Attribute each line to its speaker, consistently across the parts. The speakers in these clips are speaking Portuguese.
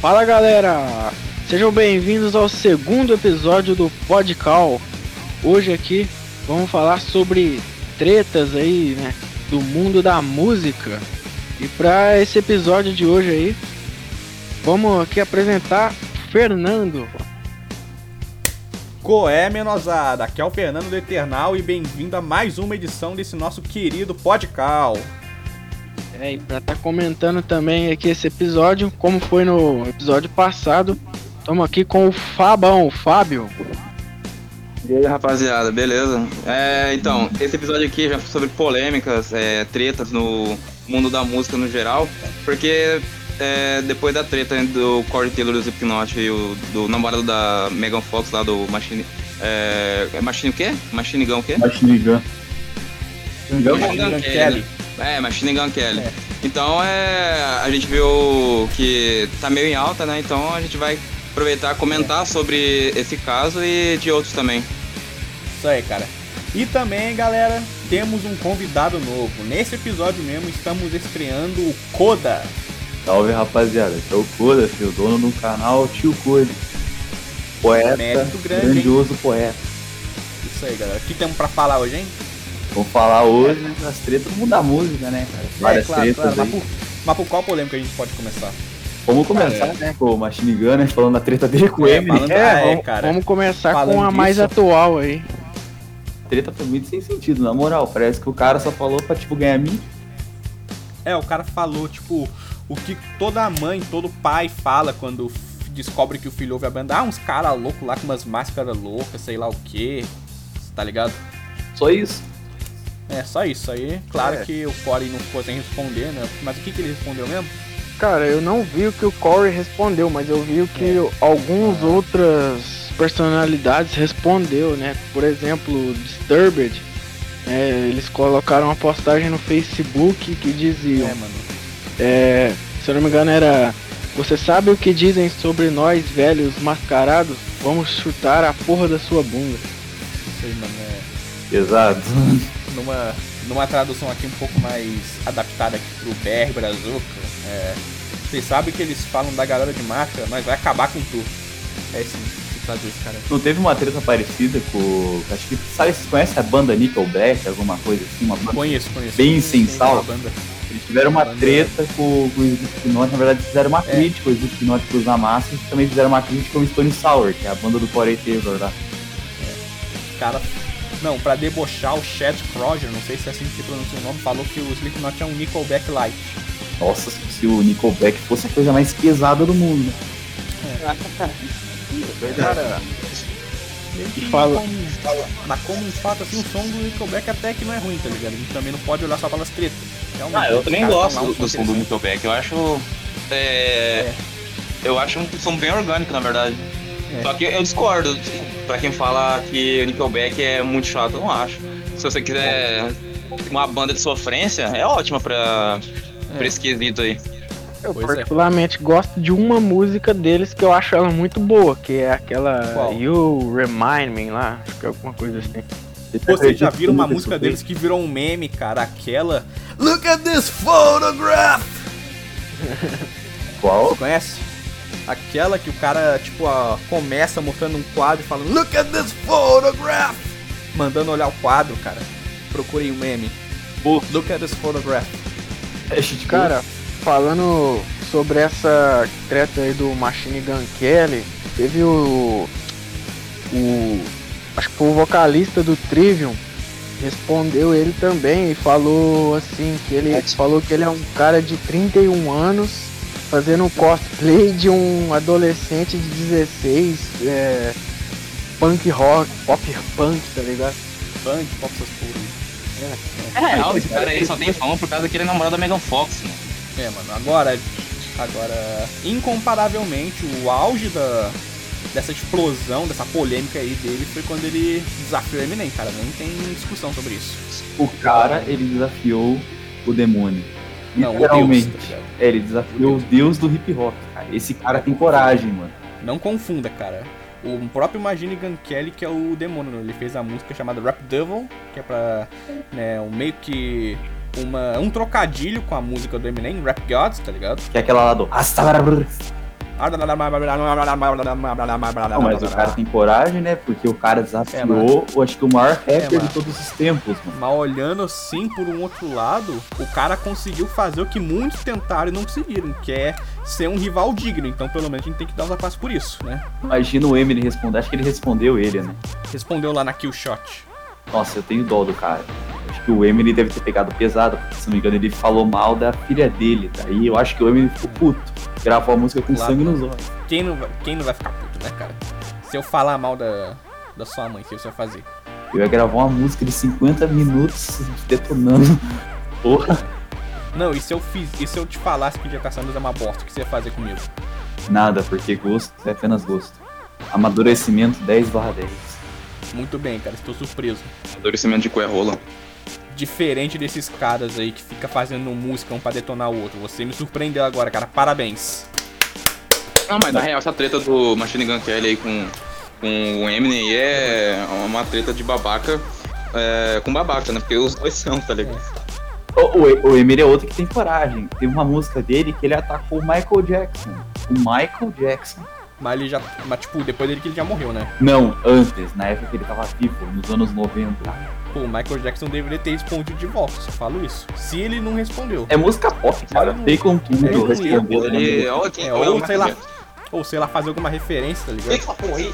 Speaker 1: Fala galera, sejam bem-vindos ao segundo episódio do Podcal. Hoje aqui vamos falar sobre tretas aí, né, do mundo da música. E para esse episódio de hoje aí, vamos aqui apresentar Fernando.
Speaker 2: Coé, menosada, aqui é o Fernando do Eternal e bem-vindo a mais uma edição desse nosso querido Podcal.
Speaker 1: É, e pra estar tá comentando também aqui esse episódio, como foi no episódio passado, estamos aqui com o Fabão, o Fábio.
Speaker 3: E aí, rapaziada, beleza? É, então, esse episódio aqui já foi sobre polêmicas, é, tretas no mundo da música no geral, porque é, depois da treta do Corey Taylor do Slipknot e o, do namorado da Megan Fox lá do Machine... É, é Machine o quê? Machine Gun o quê?
Speaker 4: Machine Gun.
Speaker 3: Machine Gun Kelly. É, Machine Gun Kelly. É. Então é, a gente viu que tá meio em alta, né? Então a gente vai aproveitar comentar é. sobre esse caso e de outros também.
Speaker 2: Isso aí, cara. E também, galera, temos um convidado novo. Nesse episódio mesmo, estamos estreando o Koda.
Speaker 4: Salve, rapaziada. Aqui é o Koda, filho, dono do canal Tio Code. Poeta, grande, grandioso
Speaker 2: hein?
Speaker 4: poeta.
Speaker 2: Isso aí, galera. O que temos pra falar hoje, hein?
Speaker 4: Vou falar hoje né, das tretas do mundo da música, né, cara?
Speaker 2: É, Várias é, claro, tretas claro. Mas, por, mas por qual polêmica a gente pode começar?
Speaker 4: Vamos começar, cara, né, com o Machine Gun, né, falando da treta dele com o é, Eminem.
Speaker 1: É, é, vamos, cara. vamos começar falando com a disso, mais atual aí.
Speaker 4: A treta foi muito sem sentido, na moral. Parece que o cara só falou pra, tipo, ganhar mim.
Speaker 2: É, o cara falou, tipo, o que toda mãe, todo pai fala quando descobre que o filho ouve a banda. Ah, uns caras loucos lá com umas máscaras loucas, sei lá o que. Tá ligado?
Speaker 4: Só isso.
Speaker 2: É, só isso aí. Claro é. que o Corey não ficou sem responder, né? Mas o que, que ele respondeu mesmo?
Speaker 1: Cara, eu não vi o que o Corey respondeu, mas eu vi o que é. algumas ah. outras personalidades respondeu, né? Por exemplo, Disturbed, é, eles colocaram uma postagem no Facebook que diziam, é, mano. É, se eu não me engano era, você sabe o que dizem sobre nós velhos mascarados? Vamos chutar a porra da sua bunda.
Speaker 2: Isso aí, mano, é...
Speaker 4: Exato.
Speaker 2: numa, numa tradução aqui um pouco mais adaptada aqui pro BR Brazuca, é, vocês sabem que eles falam da galera de marca, mas vai acabar com tudo. É assim que traduz, cara.
Speaker 4: Não teve uma treta parecida com. Acho que. Sabe, vocês conhecem a banda Nickelback, alguma coisa assim? Uma banda
Speaker 2: conheço, conheço.
Speaker 4: Bem sem sal. Eles tiveram uma treta com, com o Slipknot, na verdade fizeram uma é. crítica ao Slipknot na Massa e também fizeram uma crítica ao Stone Sour, que é a banda do Corey Taylor lá.
Speaker 2: É. Cara, não, pra debochar, o Chad Kroger, não sei se é assim que se pronuncia o nome, falou que o Slipknot é um Nickelback Light.
Speaker 4: Nossa, se o Nickelback fosse a coisa mais pesada do mundo.
Speaker 2: É. Cara, fala. Como, mas como um fato assim, o som do Nickelback até que não é ruim, tá ligado? A gente também não pode olhar só pelas tretas.
Speaker 3: Realmente, ah, eu também gosto do, do som do Nickelback. Eu acho. É, é. Eu acho um som bem orgânico, na verdade. É. Só que eu discordo. Pra quem fala que o Nickelback é muito chato, eu não acho. Se você quiser uma banda de sofrência, é ótima pra, é. pra esse quesito aí.
Speaker 1: Eu pois é. particularmente é. gosto de uma música deles que eu acho ela muito boa, que é aquela Qual? You Remind Me lá, acho que é alguma coisa assim.
Speaker 2: Vocês já viram uma música deles que virou um meme, cara? Aquela Look at this photograph!
Speaker 4: Qual?
Speaker 2: Você conhece? Aquela que o cara, tipo, ó, começa mostrando um quadro e falando Look at this photograph! Mandando olhar o quadro, cara. Procurem um meme. Look at this photograph.
Speaker 1: É, cara, falando sobre essa treta aí do Machine Gun Kelly, teve o. O. Acho que foi o vocalista do Trivium. Respondeu ele também e falou assim, que ele falou que ele é um cara de 31 anos fazendo um cosplay de um adolescente de 16, é, punk rock, pop punk, tá ligado?
Speaker 2: Punk, pop essas porra.
Speaker 3: É, é real, esse cara aí só tem fama por causa daquele namorado da Megan Fox, mano.
Speaker 2: É, mano, agora, agora, incomparavelmente, o auge da, dessa explosão, dessa polêmica aí dele foi quando ele desafiou o Eminem, cara, nem tem discussão sobre isso.
Speaker 4: O cara, ele desafiou o demônio. Não, Literalmente. Deus, tá é, ele desafiou o Deus. o Deus do hip hop, cara. Esse cara tem coragem, mano.
Speaker 2: Não confunda, cara. O próprio Imagine Gun Kelly, que é o demônio, ele fez a música chamada Rap Devil, que é pra, né, um meio que uma, um trocadilho com a música do Eminem, Rap Gods, tá ligado?
Speaker 4: Que é aquela lá do Não, mas o cara tem coragem, né? Porque o cara desafiou,
Speaker 2: É,
Speaker 4: acho que o maior rapper
Speaker 2: mano.
Speaker 4: de todos os tempos, mano.
Speaker 2: Mas olhando assim por um outro lado, o cara conseguiu fazer o que muitos tentaram e não conseguiram, que é ser um rival digno. Então, pelo menos, a gente tem que dar os abraços por isso, né?
Speaker 4: Imagina o Eminem responder. Acho que ele respondeu ele, né?
Speaker 2: Respondeu lá na Kill Shot.
Speaker 4: Nossa, eu tenho dó do cara. Acho que o Eminem deve ter pegado pesado, porque se não me engano ele falou mal da filha dele. Daí eu acho que o Eminem ficou puto. Gravou a música com
Speaker 2: Claro.
Speaker 4: sangue nos olhos.
Speaker 2: Quem não, vai- quem não vai ficar puto, né, cara? Se eu falar mal da, da sua mãe, o que você vai fazer?
Speaker 4: Eu ia gravar uma música de 50 minutos detonando. Porra,
Speaker 2: Não, e se eu fiz, e se eu te falasse que Dia Caçadores é uma bosta, o que você ia fazer comigo?
Speaker 4: nada, porque gosto é apenas gosto. Amadurecimento 10 barra 10.
Speaker 2: Muito bem, cara, estou surpreso.
Speaker 3: Amadurecimento de cué rola.
Speaker 2: Diferente desses caras aí que fica fazendo música um pra detonar o outro. Você me surpreendeu agora, cara. Parabéns.
Speaker 3: Não, mas na real, essa treta do Machine Gun Kelly aí com, com o Eminem aí é uma treta de babaca é, com babaca, né? Porque os dois são, tá ligado?
Speaker 4: O, o, o Eminem é outro que tem coragem. Teve uma música dele que ele atacou o Michael Jackson. O Michael Jackson.
Speaker 2: Mas ele já. Mas tipo, depois dele que ele já morreu, né?
Speaker 4: Não, antes, na época que ele tava vivo, nos anos 90.
Speaker 2: Pô, o Michael Jackson deveria ter respondido de volta, só falo isso. Se ele não respondeu.
Speaker 4: É música pop, cara.
Speaker 2: Não,
Speaker 4: Tem com tudo.
Speaker 2: é
Speaker 4: respondeu,
Speaker 3: Ele,
Speaker 4: né?
Speaker 3: olha quem
Speaker 2: É,
Speaker 3: olha
Speaker 2: ou sei lá. Ou sei lá, fazer alguma referência, tá ligado?
Speaker 3: Jackson. Essa porra aí.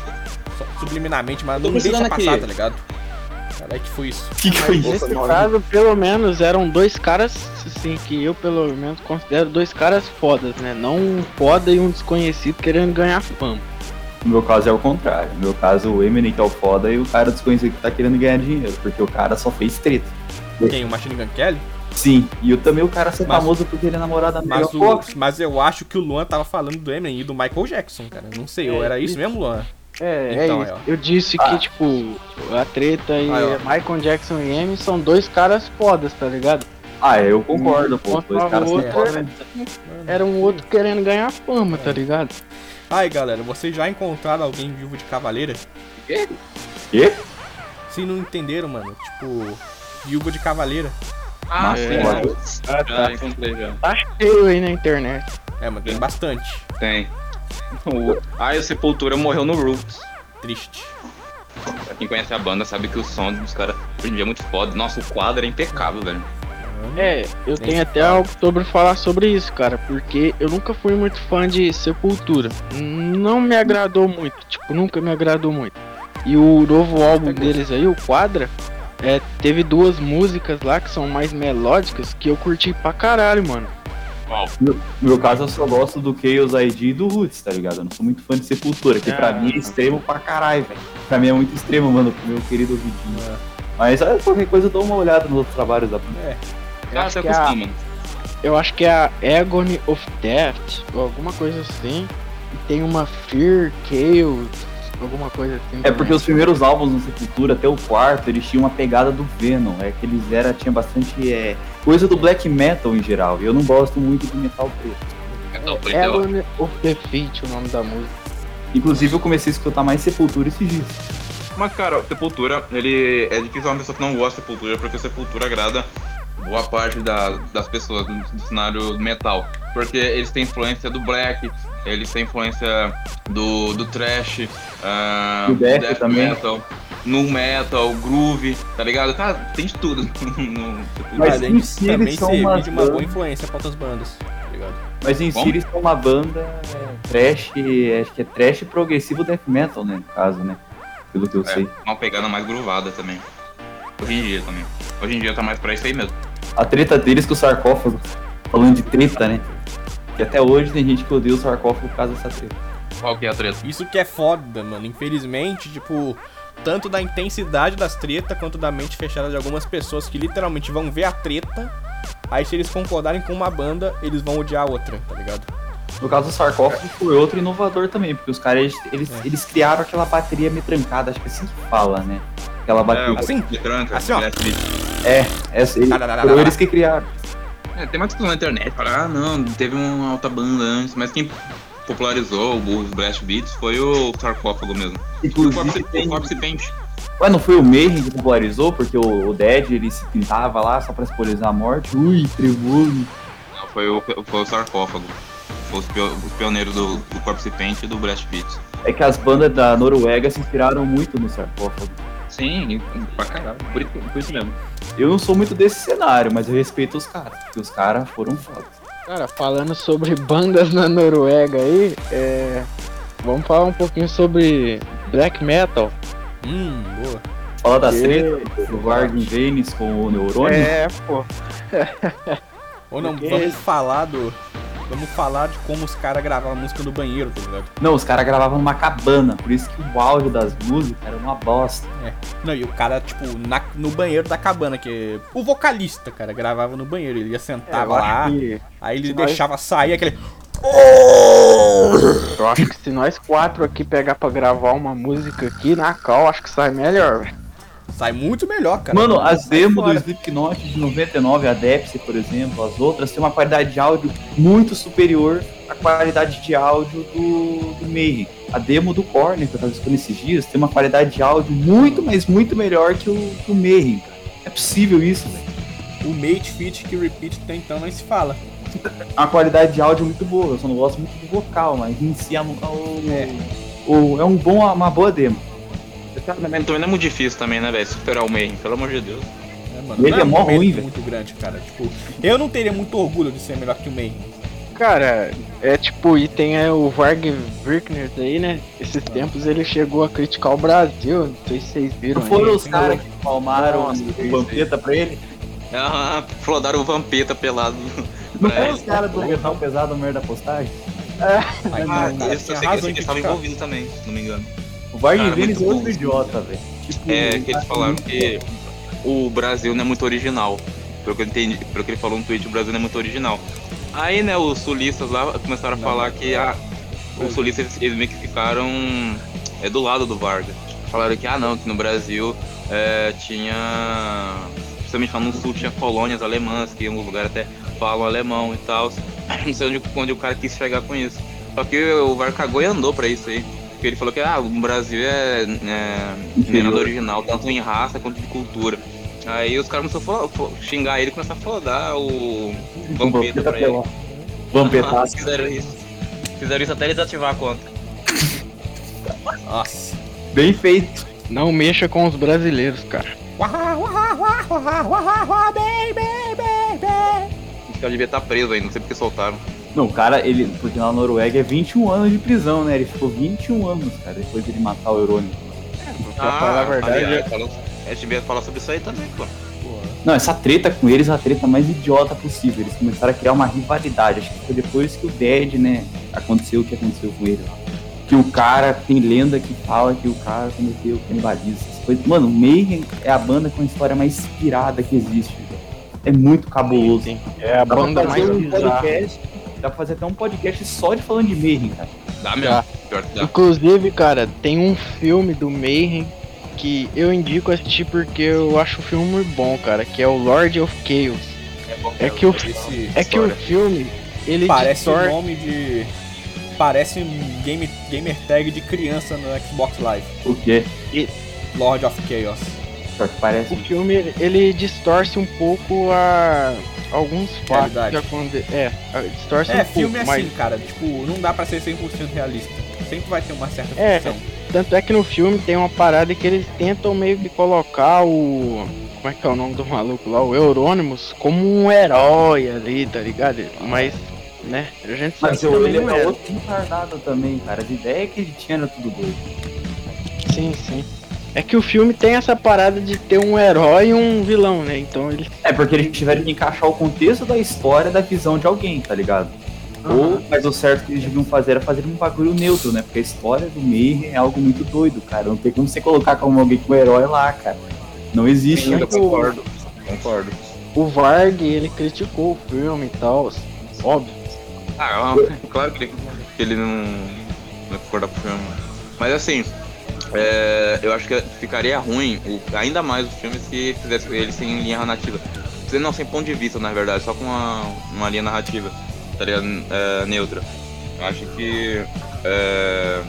Speaker 2: Só subliminamente, mas não deixa passar,
Speaker 3: aqui.
Speaker 2: tá ligado? Caralho, que foi isso?
Speaker 4: Que que foi isso?
Speaker 1: Nesse caso, pelo menos, eram dois caras, assim, que eu pelo menos considero dois caras fodas, né? Não um foda e um desconhecido querendo ganhar fama.
Speaker 4: No meu caso é o contrário. No meu caso, o Eminem que é o foda e o cara desconhecido que tá querendo ganhar dinheiro. Porque o cara só fez treta.
Speaker 2: Quem? O Machine Gun Kelly?
Speaker 4: Sim, e eu também o cara ser
Speaker 2: Mas-
Speaker 4: famoso porque ele é namorado da
Speaker 2: Mas,
Speaker 4: Megan
Speaker 2: o,
Speaker 4: Fox.
Speaker 2: mas eu acho que o Luan tava falando do Eminem e do Michael Jackson, cara. Não sei,
Speaker 1: É,
Speaker 2: era isso
Speaker 1: isso.
Speaker 2: mesmo, Luan?
Speaker 1: É,
Speaker 2: Então,
Speaker 1: é isso.
Speaker 2: aí, ó.
Speaker 1: Eu disse
Speaker 4: Ah.
Speaker 1: que, tipo, a treta e
Speaker 2: ó.
Speaker 1: Michael Jackson e Amy são dois caras fodas, tá ligado?
Speaker 4: Ah, eu concordo, pô.
Speaker 1: Contra
Speaker 4: Dois caras
Speaker 1: outro,
Speaker 4: foda. né?
Speaker 1: Era um outro querendo ganhar fama, tá ligado?
Speaker 2: Ai, galera, vocês já encontraram alguém vivo de cavaleira?
Speaker 4: Quê?
Speaker 2: Se não entenderam, mano, tipo, viúva de cavaleira.
Speaker 3: Ah,
Speaker 4: Mas
Speaker 3: sim, já encontrei já.
Speaker 1: Tá cheio aí na internet.
Speaker 2: É, mas tem bastante.
Speaker 3: Tem. O... Ah, e o Sepultura morreu no Roots.
Speaker 2: Triste.
Speaker 3: Pra quem conhece a banda sabe que o som dos caras hoje em dia é muito foda. Nossa, o quadro é impecável, velho.
Speaker 1: É, eu tenho até algo sobre falar sobre isso, cara, porque eu nunca fui muito fã de Sepultura. Não me agradou muito, tipo, nunca me agradou muito. E o novo álbum deles aí, o Quadra, é, teve duas músicas lá que são mais melódicas que eu curti pra caralho, mano.
Speaker 4: No meu caso, eu só gosto do Chaos ID e do Roots, tá ligado? Eu não sou muito fã de Sepultura, que pra
Speaker 1: Ah.
Speaker 4: mim é extremo pra caralho, velho. Pra mim é muito extremo, mano, pro meu querido ouvidinho.
Speaker 2: É.
Speaker 4: Mas ah, qualquer coisa eu dou uma olhada nos outros trabalhos da.
Speaker 2: É,
Speaker 1: Eu
Speaker 3: Ah,
Speaker 1: acho, que é a, eu acho que é a Agony of Death, ou alguma coisa assim. E tem uma Fear, Chaos, alguma coisa assim.
Speaker 4: É
Speaker 1: também.
Speaker 4: porque os primeiros álbuns do Sepultura, até o quarto, eles tinham uma pegada do Venom. É que eles era, tinha bastante é, coisa do black metal em geral. E eu não gosto muito de metal preto.
Speaker 1: É
Speaker 3: ideal.
Speaker 1: Agony of Defeat o nome da música.
Speaker 4: Inclusive eu comecei a escutar mais Sepultura esses dias.
Speaker 3: Mas, cara, Sepultura, ele é difícil uma pessoa que não gosta de Sepultura, porque Sepultura agrada boa parte da- das pessoas do, do cenário metal. Porque eles têm influência do black, eles têm influência do, do trash, ah,
Speaker 4: Do death também.
Speaker 3: metal, no metal, groove, tá ligado? Cara, tem de tudo.
Speaker 4: Mas em si eles
Speaker 2: também
Speaker 4: são uma
Speaker 2: de uma boa influência pra outras bandas, tá ligado?
Speaker 4: Mas em si
Speaker 3: Como?
Speaker 4: eles são uma banda é, trash, acho que é trash progressivo death metal, né? No caso, né? Pelo que eu sei.
Speaker 3: É, uma pegada mais groovada também. Hoje em dia também. Hoje em dia tá mais pra isso aí mesmo.
Speaker 4: A treta deles com o sarcófago. Falando de treta, né? Que até hoje tem gente que odeia o sarcófago por causa dessa treta.
Speaker 3: Qual que é a treta?
Speaker 2: Isso que é foda, mano. Infelizmente, tipo, tanto da intensidade das tretas quanto da mente fechada de algumas pessoas que literalmente vão ver a treta. Aí, se eles concordarem com uma banda, eles vão odiar a outra, tá ligado?
Speaker 4: No caso do sarcófago foi outro inovador também, porque os caras, eles,
Speaker 2: É.
Speaker 4: eles criaram aquela bateria metrancada, acho que é assim que fala, né? Aquela bateria.
Speaker 2: assim?
Speaker 3: de tranca,
Speaker 2: Assim, ó.
Speaker 3: blast beat.
Speaker 4: É, ele, foram eles que criaram.
Speaker 3: É, tem uma discussão na internet, fala, ah não, teve uma alta banda antes, mas quem popularizou os Blast Beats foi o sarcófago mesmo. E o
Speaker 4: Inclusive,
Speaker 3: o Corpse Paint.
Speaker 4: Ué, não foi o Mayhem que popularizou, porque o, o Dead, ele se pintava lá só pra simbolizar a morte. Ui, trevoso.
Speaker 3: Não, foi o, foi o sarcófago. foi os, pio- os pioneiros do, do Corpse Paint e do Blast Beats.
Speaker 4: É que as bandas da Noruega se inspiraram muito no sarcófago.
Speaker 3: Sim, pra caralho. Por isso, por isso mesmo.
Speaker 4: Eu não sou muito desse cenário, mas eu respeito os caras, porque os caras foram fodas.
Speaker 1: Cara, falando sobre bandas na Noruega aí, é... vamos falar um pouquinho sobre black metal.
Speaker 2: Hum, boa.
Speaker 4: Fala das
Speaker 1: E-
Speaker 4: tretas do Varg Venis com o Neurônio.
Speaker 1: É, pô.
Speaker 2: Ou não, vamos falar do. Vamos falar de como os caras gravavam música no banheiro, tá ligado?
Speaker 4: Não, os caras gravavam numa cabana, por isso que o áudio das músicas era uma bosta.
Speaker 2: Não, e o cara, tipo, na- no banheiro da cabana, que. O vocalista, cara, gravava no banheiro. Ele ia
Speaker 1: É,
Speaker 2: sentava
Speaker 1: eu
Speaker 2: lá,
Speaker 1: que-
Speaker 2: aí ele
Speaker 1: se nós-
Speaker 2: deixava sair aquele.
Speaker 1: Eu acho que se nós quatro aqui pegar pra gravar uma música aqui na cal, acho que sai melhor, velho.
Speaker 2: Sai muito melhor, cara.
Speaker 4: Mano, as demos do. Slipknot de 99, a Depsy, por exemplo, as outras, têm uma qualidade de áudio muito superior à qualidade de áudio do, do Mayhem. A demo do Korn, que eu tava escutando esses dias, tem uma qualidade de áudio muito, mas muito melhor que o, que o Mayhem, cara. É possível isso, velho.
Speaker 2: O Mate Fit que Repeat tem então não se fala.
Speaker 4: A qualidade de áudio é muito boa, eu só não gosto muito do vocal, mas em si é, um-
Speaker 2: É.
Speaker 4: o- é um bom, uma boa demo.
Speaker 3: Também não é muito difícil também, né, velho? Superar o Mayhem, pelo amor de Deus.
Speaker 2: Né, mano?
Speaker 4: Ele
Speaker 2: Não
Speaker 4: é mó ruim, velho.
Speaker 2: muito grande, cara. Tipo, eu não teria muito orgulho de ser melhor que o Mayhem.
Speaker 1: Cara, é tipo, e tem é, o Varg Virkner aí, né? Esses tempos ele chegou a criticar o Brasil, não sei se vocês viram.
Speaker 4: Não foram
Speaker 1: aí.
Speaker 4: os caras que palmaram o Vampeta pra ele?
Speaker 3: Ah, flodaram o Vampeta pelado.
Speaker 4: Não foram os caras do Metal Pesado merda postagem?
Speaker 2: Aí,
Speaker 3: Ah,
Speaker 2: não,
Speaker 3: eu
Speaker 2: tinha
Speaker 3: só sei que estavam
Speaker 2: criticar.
Speaker 3: envolvidos também, se não me engano.
Speaker 4: Varg
Speaker 3: Cara,
Speaker 4: Venis é outro idiota, velho. Tipo,
Speaker 3: É que eles falaram que o Brasil não é muito original. Pelo que eu entendi, pelo que ele falou no tweet, o Brasil não é muito original. Aí, né, os sulistas lá começaram a falar que ah, os sulistas eles, meio que ficaram é, do lado do Vargas. Falaram que, ah não, que no Brasil é, tinha. Principalmente lá no sul tinha colônias alemãs, que em alguns lugares até falam alemão e tal. Não sei onde, onde o cara quis chegar com isso. Só que o VAR cagou e andou pra isso aí. Porque ele falou que ah, o Brasil é, é menor do original, tanto em raça quanto de cultura. Aí os caras começaram a fo- xingar ele e começaram a flodar o Vampeta pra ele.
Speaker 4: Vampetaço.
Speaker 3: Fizeram isso. Fizeram isso até ele desativar a conta.
Speaker 2: Nossa.
Speaker 4: Bem feito.
Speaker 1: Não mexa com os brasileiros, cara.
Speaker 3: Esse cara devia estar preso ainda, não sei porque soltaram.
Speaker 4: Não, o cara, ele, porque na Noruega é 21 anos de prisão, né? Ele ficou 21 anos, cara, depois de ele matar o Eurônio.
Speaker 1: Pra falar a verdade,
Speaker 3: aliás, falou- a gente devia falar sobre isso aí também, pô.
Speaker 4: Não, essa treta com eles é a treta mais idiota possível. Eles começaram a criar uma rivalidade. Acho que foi depois que o Dead, né, aconteceu o que aconteceu com ele. Que o cara, tem lenda que fala que o cara cometeu canibalismo. essas coisas. Mano, o Mayhem é a banda com a história mais inspirada que existe. velho. É muito cabuloso.
Speaker 1: Sim, É a banda mais
Speaker 4: um
Speaker 1: bizarra.
Speaker 4: podcast. Dá pra fazer até um podcast só de falando de Mayhem, cara.
Speaker 3: Dá mesmo.
Speaker 1: Dá.
Speaker 3: Pior que dá.
Speaker 1: Inclusive, cara, tem um filme do Mayhem que eu indico assistir porque eu acho o filme muito bom, cara, que é o Lord of Chaos. É que o, é que o filme, ele
Speaker 2: parece o
Speaker 1: distorce...
Speaker 2: nome de. Parece um game, gamer tag de criança no Xbox Live.
Speaker 4: O quê?
Speaker 2: Lord of Chaos.
Speaker 4: Parece.
Speaker 1: O filme, ele distorce um pouco a... alguns fatos que acontecem. É, a- distorce
Speaker 2: É,
Speaker 1: um
Speaker 2: filme
Speaker 1: pouco,
Speaker 2: assim,
Speaker 1: mas...
Speaker 2: cara. Tipo, não dá pra ser 100% realista. Sempre vai ter uma certa
Speaker 1: É,
Speaker 2: ficção.
Speaker 1: Tanto é que no filme tem uma parada que eles tentam meio que colocar o. Como é que é o nome do maluco lá? O Eurônimos como um herói ali, tá ligado? Mas, né? A gente sabe
Speaker 4: Mas
Speaker 1: que
Speaker 4: ele
Speaker 1: não
Speaker 4: é outro retardado também, cara. As ideias que ele tinha era tudo doido.
Speaker 1: Sim, sim. É que o filme tem essa parada de ter um herói e um vilão, né? Então eles.
Speaker 4: É porque eles tiveram que encaixar o contexto da história da visão de alguém, tá ligado? Ou, mas o certo que eles deviam fazer era fazer um bagulho neutro, né? Porque a história do Mayhem é algo muito doido, cara. Não tem como você colocar como alguém como herói lá, cara. Não existe.
Speaker 3: Sim, eu
Speaker 4: né?
Speaker 3: concordo. Concordo.
Speaker 1: O Varg, ele criticou o filme e tal. Óbvio.
Speaker 3: Ah, é claro que ele, que ele não, não concorda com o filme. Mas assim, é, eu acho que ficaria ruim, ainda mais o filme, se fizesse ele sem linha narrativa. Não, sem ponto de vista, na verdade, só com uma, uma linha narrativa, tá ligado? É, neutra. Eu acho que é,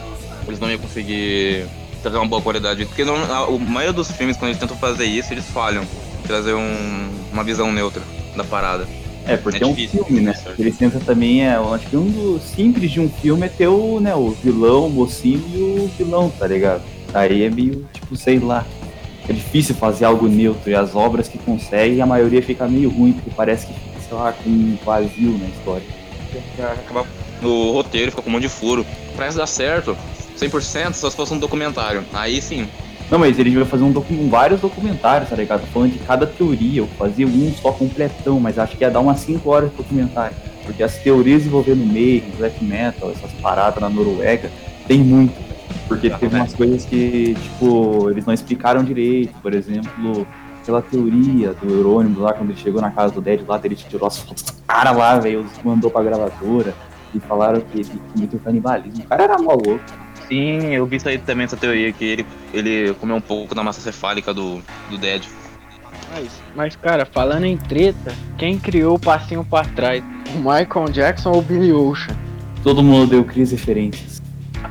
Speaker 3: eles não iam conseguir trazer uma boa qualidade. Porque não, a, a maioria dos filmes, quando eles tentam fazer isso, eles falham. Trazer um- uma visão neutra da parada.
Speaker 4: É, porque
Speaker 3: É
Speaker 4: é, um
Speaker 3: difícil,
Speaker 4: filme, né?
Speaker 3: certo.
Speaker 4: Ele tenta também, é, acho que um dos simples de um filme é ter o, né, o vilão, o mocinho e o vilão, tá ligado? Aí é meio, tipo, sei lá. É difícil fazer algo neutro e as obras que conseguem, a maioria fica meio ruim, porque parece que fica, sei lá, com um vazio na história.
Speaker 3: Acaba no roteiro, fica com um monte de furo. Isso dar certo, 100% só se fosse um documentário. Aí sim.
Speaker 4: Não, mas ele vai fazer um docu vários documentários, tá ligado? Falando de cada teoria. Eu fazia um só completão, mas acho que ia dar umas 5 horas de documentário. Porque as teorias envolvendo meio, black metal, essas paradas na Noruega, tem muito. Porque teve umas coisas que, tipo, eles não explicaram direito. Por exemplo, aquela teoria do Eurônimo lá, quando ele chegou na casa do Dead lá, ele tirou as fotos do cara lá, velho, mandou pra gravadora. E falaram que ele cometeu canibalismo. O cara era mó louco.
Speaker 3: Sim, eu vi isso aí também, essa teoria, que ele, ele comeu um pouco da massa cefálica do, do Dead.
Speaker 1: Mas, mas, cara, falando em treta, quem criou o passinho pra trás? O Michael Jackson ou o Billy Ocean?
Speaker 4: Todo mundo deu crise referências.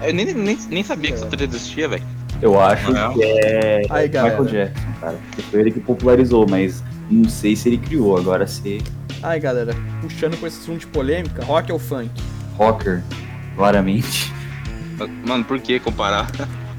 Speaker 3: Eu nem, nem, nem sabia que essa teoria existia, velho.
Speaker 4: Eu acho
Speaker 3: Não.
Speaker 4: que é
Speaker 2: Aí.
Speaker 4: Michael Jackson, cara. Porque foi ele que popularizou, mas não sei se ele criou. Agora se
Speaker 2: Aí, galera, puxando com esse assunto de polêmica, rock ou funk?
Speaker 4: rocker, claramente.
Speaker 3: Mano, por que comparar?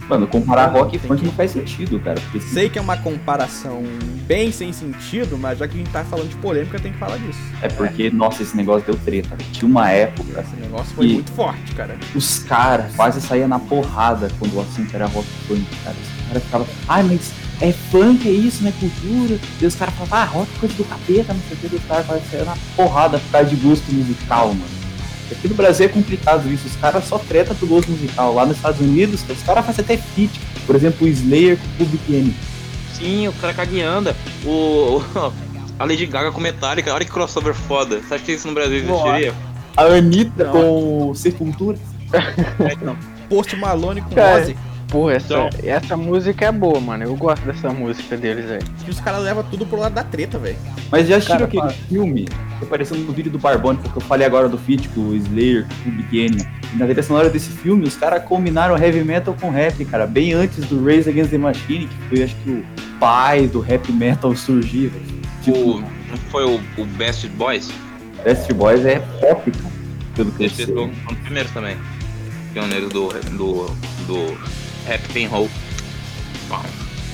Speaker 4: Mano, comparar rock e funk
Speaker 2: que-
Speaker 4: não faz sentido, cara. Porque se-
Speaker 2: Sei que é uma comparação bem sem sentido, mas já que a gente tá falando de polêmica, tem que falar disso.
Speaker 4: é porque, nossa, esse negócio deu treta. Tinha uma época,
Speaker 2: Esse negócio foi muito forte, cara.
Speaker 4: os caras quase saíam na porrada quando o assunto era rock e funk, cara. Os caras ficavam, ai, mas é funk, é isso, não é cultura. E os caras falavam, ah, rock é coisa do capeta, não sei o que. Os caras quase saíam na porrada por causa de gosto musical, mano. Aqui no Brasil é complicado isso, os caras só treta pro gosto musical. Lá nos Estados Unidos, os caras fazem até feat. Por exemplo, o Slayer com o Public Enemy.
Speaker 3: Sim, o cara cagueando. O, o- a Lady Gaga com Metallica, olha que crossover foda. Você acha que isso no Brasil existiria?
Speaker 4: A Anitta
Speaker 2: Não.
Speaker 4: com Sepultura.
Speaker 2: Post Malone com Ozzy.
Speaker 1: Pô, essa,
Speaker 3: Então.
Speaker 1: essa música é boa, mano. Eu gosto dessa música deles aí.
Speaker 2: E os caras levam tudo pro lado da treta, velho.
Speaker 4: Mas já assistiu aquele
Speaker 1: fala.
Speaker 4: filme que apareceu no vídeo do Barbone, porque eu falei agora do feat com o Slayer, com o Public Enemy. E na trilha sonora desse filme, os caras combinaram heavy metal com rap, cara, bem antes do Raise Against the Machine, que foi acho que o pai do rap metal surgir. velho.
Speaker 3: O,
Speaker 4: Tipo,
Speaker 3: não foi o, o Best Boys?
Speaker 4: Best Boys é pop, cara, pelo que eu sei.
Speaker 3: foi um dos primeiros também. Pioneiros do, do, do rap and roll. Bom,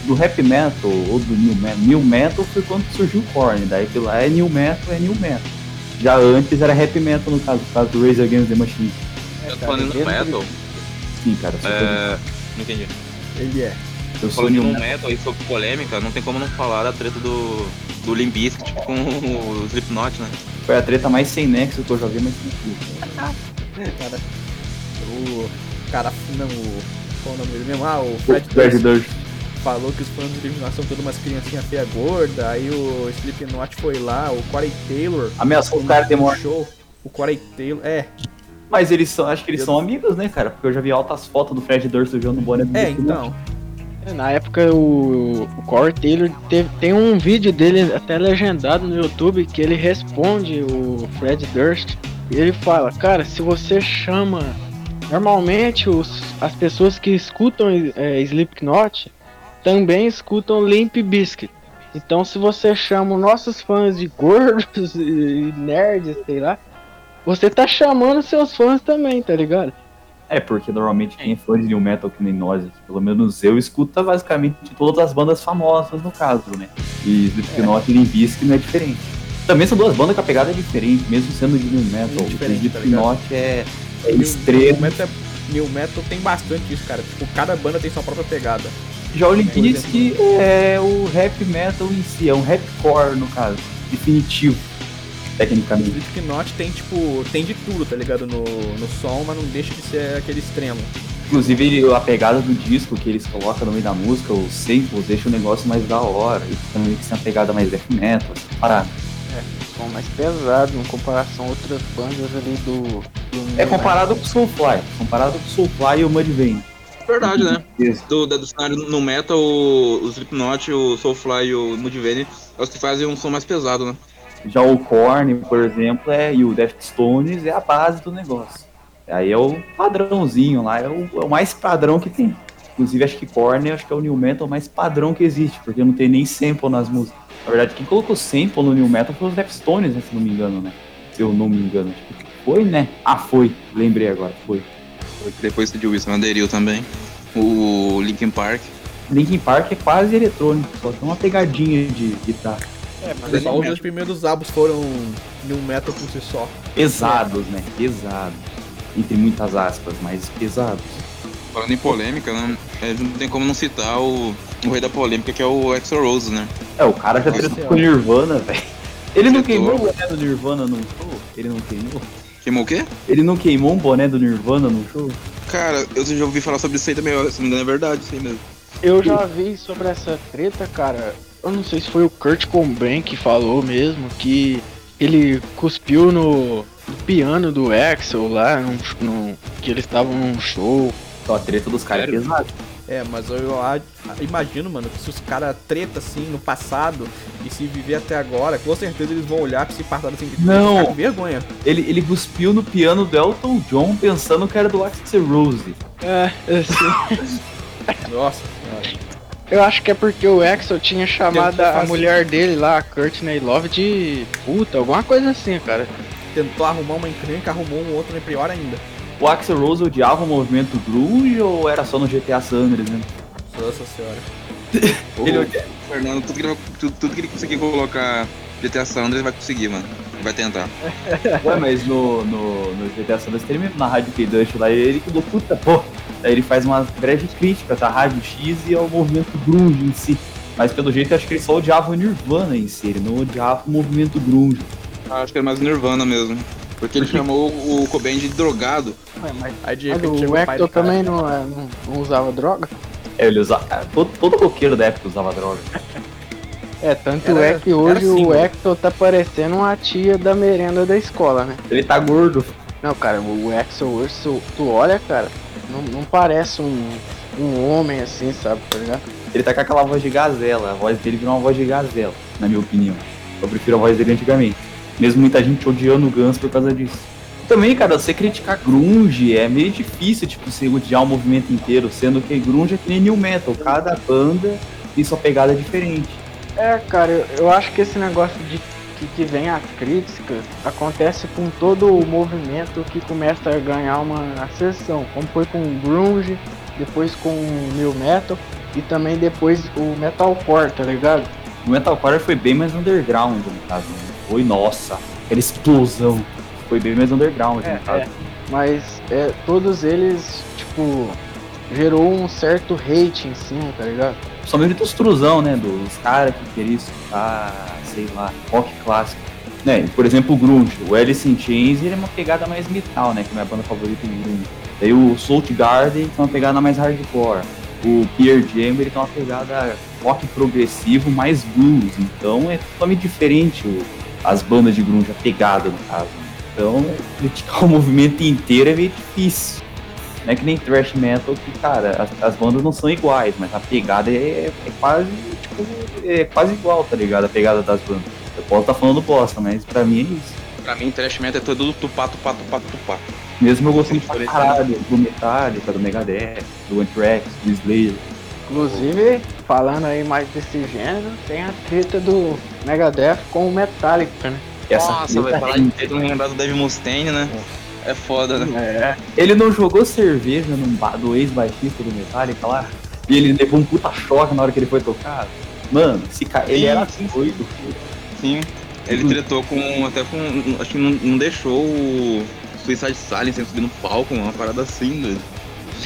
Speaker 4: Do rap metal ou do new metal. New metal foi quando surgiu o Korn, daí que lá é new metal, é new metal. Já antes era rap metal no caso, no caso do Raise Against the Machine.
Speaker 3: eu tô falando no
Speaker 1: mesmo
Speaker 3: metal.
Speaker 4: Sim, cara,
Speaker 3: É, não entendi.
Speaker 2: Ele é.
Speaker 4: eu sou
Speaker 3: Falando de
Speaker 4: new metal.
Speaker 3: metal e sobre polêmica, não tem como não falar da treta do, do Limp Bizkit com o Slipknot, né?
Speaker 4: Foi a treta mais sem nexo que eu vi, mas.
Speaker 2: Cara, o cara, não, o, qual o nome dele mesmo? Ah, o
Speaker 4: Fred
Speaker 2: Fred Durst falou que os fãs de eliminação são todas umas criancinhas feia gorda, aí o Slipknot foi lá, o Corey Taylor
Speaker 4: Ameaçou o cara de morte.
Speaker 2: show, o Corey Taylor, é,
Speaker 4: Mas eles são, acho que eles são amigos, né, cara? Porque eu já vi altas fotos do Fred Durst jogando boné do
Speaker 2: é,
Speaker 4: Slipknot.
Speaker 2: então,
Speaker 1: Na época, o, o Corey Taylor teve, tem um vídeo dele até legendado no YouTube que ele responde o Fred Durst. E ele fala, cara, se você chama. Normalmente os, as pessoas que escutam é, Slipknot também escutam Limp Bizkit. Então se você chama os nossos fãs de gordos e nerds, sei lá, você tá chamando seus fãs também, tá ligado?
Speaker 4: É, porque normalmente quem é fã de New Metal que nem nós, pelo menos eu, escuta basicamente todas as bandas famosas no caso, né? E Slipknot e Limp Bizkit não é diferente. Também são duas bandas com a pegada é diferente, mesmo sendo de New Metal.
Speaker 2: Muito
Speaker 4: O
Speaker 2: diferente, tá
Speaker 4: Slipknot é, é
Speaker 2: New-
Speaker 4: extremo.
Speaker 2: New Metal, New Metal tem bastante isso, cara, tipo, cada banda tem sua própria pegada.
Speaker 4: Já o Limp Bizkit é o rap metal em si, é um rapcore no caso, definitivo,
Speaker 2: O
Speaker 4: tecnicamente.
Speaker 2: Slipknot tem, tipo, tem de tudo, tá ligado, no, no som, mas não deixa de ser aquele extremo.
Speaker 4: Inclusive a pegada do disco que eles colocam no meio da música, os samples, deixa o negócio mais da hora. E também que tem uma pegada mais death metal, essa parada.
Speaker 1: Som mais pesado em comparação a outras bandas ali do. do
Speaker 4: É comparado com o Soulfly, comparado com o Soulfly e o Mudvayne.
Speaker 3: Verdade, né?
Speaker 4: Isso.
Speaker 3: Do, do cenário no metal, o, o Slipknot, o Soulfly e o Mudvayne é os que fazem um som mais pesado, né?
Speaker 4: Já o Korn, por exemplo, é, e o Deftones é a base do negócio. Aí é o padrãozinho lá, é o, é o mais padrão que tem. Inclusive acho que Korn acho que é o New Metal mais padrão que existe, porque não tem nem sample nas músicas. Na verdade, quem colocou sample no New Metal foi os Deftones, né, se não me engano, né? Se eu não me engano. Tipo, foi, né? Ah, foi. Lembrei agora, foi.
Speaker 3: Foi que depois de Wilson aderiu também. O Linkin Park.
Speaker 4: Linkin Park é quase eletrônico, só tem uma pegadinha de guitarra.
Speaker 2: É, mas só os dois primeiros álbuns foram New Metal por si só.
Speaker 4: Pesados, né? Pesados. Entre muitas aspas, mas pesados.
Speaker 3: Falando em polêmica, né? é, não tem como não citar o, o rei da polêmica, que é o Exo Rose, né?
Speaker 4: É, o cara já tretou com o Nirvana, velho. Ele não queimou o boné do Nirvana num show? Ele não queimou?
Speaker 3: Queimou o quê?
Speaker 4: Ele não queimou um boné do Nirvana num show?
Speaker 3: Cara, eu já ouvi falar sobre isso aí também, se não me engano é verdade, isso aí mesmo.
Speaker 1: Eu já vi sobre essa treta, cara. Eu não sei se foi o Kurt Cobain que falou mesmo que ele cuspiu no, no piano do Axel lá, num, num- que eles estavam num show.
Speaker 4: Só a treta dos caras é pesada.
Speaker 2: É, mas eu, eu imagino, mano, que se os caras treta assim no passado e se viver até agora, com certeza eles vão olhar pra esse passado assim
Speaker 4: Não.
Speaker 2: com vergonha.
Speaker 4: Ele, ele cuspiu no piano do Elton John pensando que era do Axel Rose.
Speaker 1: É, assim.
Speaker 2: Nossa senhora.
Speaker 1: Eu acho que é porque o Axel tinha chamado a mulher dele lá, a Courtney Love, de puta, alguma coisa assim, cara.
Speaker 2: Tentou arrumar uma encrenca, arrumou um outro, né, pior ainda.
Speaker 4: O Axel Rose odiava o movimento grunge ou era só no GTA San Andreas, né?
Speaker 2: Nossa senhora.
Speaker 4: Ele
Speaker 3: O
Speaker 4: odia-
Speaker 3: Fernando, tudo que, ele, tudo, tudo que ele conseguir colocar GTA San Andreas, ele vai conseguir, mano. Vai tentar.
Speaker 4: Ué, mas no, no, no GTA San Andreas tem mesmo na Rádio K-Dust lá, ele que puta, pô. Aí ele faz uma breve crítica à Rádio X e ao movimento grunge em si. Mas pelo jeito eu acho que ele só odiava o Nirvana em si, ele não odiava o movimento grunge.
Speaker 3: Ah, Acho que é mais Nirvana mesmo. Porque ele chamou o Cobain de drogado.
Speaker 1: Ué, mas,
Speaker 2: Aí de
Speaker 1: mas o
Speaker 2: cara.
Speaker 1: também não, é, não, não usava droga?
Speaker 4: É, ele usava. cara, Todo, todo roqueiro da época usava droga.
Speaker 1: É, tanto
Speaker 2: Era-
Speaker 1: é que hoje
Speaker 2: assim,
Speaker 1: o? Axel tá parecendo uma tia da merenda da escola, né?
Speaker 4: Ele tá gordo.
Speaker 1: Não, cara, o Axel hoje, tu, tu olha, cara, não, não parece um, um homem assim, sabe, tá ligado?
Speaker 4: Ele tá com aquela voz de gazela. A voz dele virou uma voz de gazela, na minha opinião. Eu prefiro a voz dele antigamente. Mesmo muita gente odiando o Guns por causa disso. Também, cara, você criticar grunge é meio difícil, tipo, você odiar o movimento inteiro, sendo que grunge é que nem new metal. Cada banda tem sua pegada diferente.
Speaker 1: É, cara, eu, eu acho que esse negócio de que, que vem a crítica acontece com todo o movimento que começa a ganhar uma ascensão, como foi com o grunge, depois com o new metal e também depois o metalcore, tá ligado?
Speaker 4: O metalcore foi bem mais underground, no caso. Né? Foi, nossa, aquela explosão. Foi bem mais underground,
Speaker 1: É,
Speaker 4: no caso.
Speaker 1: é. Mas é, todos eles, tipo, gerou um certo hate em cima, tá ligado?
Speaker 4: Somente dos truzão, né? Dos caras que queriam escutar, sei lá, rock clássico. Né? Por exemplo, o Grunge. O Alice in Chains ele é uma pegada mais metal, né? Que é minha banda favorita de Grunge. Daí o Salt Garden tem uma pegada mais hardcore. O Pearl Jam ele tem uma pegada rock progressivo mais blues. Então é totalmente diferente o- as bandas de grunge, a pegada no caso. Então criticar o movimento inteiro é meio difícil. Não é que nem thrash metal que, cara, as, as bandas não são iguais, mas a pegada é, é quase, tipo, é quase igual, tá ligado? A pegada das bandas. Eu posso estar falando bosta, mas pra mim é isso.
Speaker 3: Pra mim, trash metal é todo tupá, tupá, tupá, tupá.
Speaker 4: Mesmo eu gostando pra
Speaker 3: Diferente,
Speaker 4: caralho do Metallica, do Megadeth, do Anthrax, do Slayer.
Speaker 1: Inclusive, falando aí mais desse gênero, tem a treta do Megadeth com o Metallica, né?
Speaker 4: Essa
Speaker 3: Nossa, vai falar de treta, não lembrar do Dave Mustaine, né? É foda, né?
Speaker 1: É.
Speaker 4: Ele não jogou cerveja num bar do ex-baixista do Metallica lá? E ele levou um puta choque na hora que ele foi tocar? Mano, esse cara, ele era
Speaker 3: sim, sim.
Speaker 4: doido.
Speaker 3: Sim. Ele tretou com. Até com. Acho que não, não deixou o Suicide Silence subir no palco, uma parada assim, doido.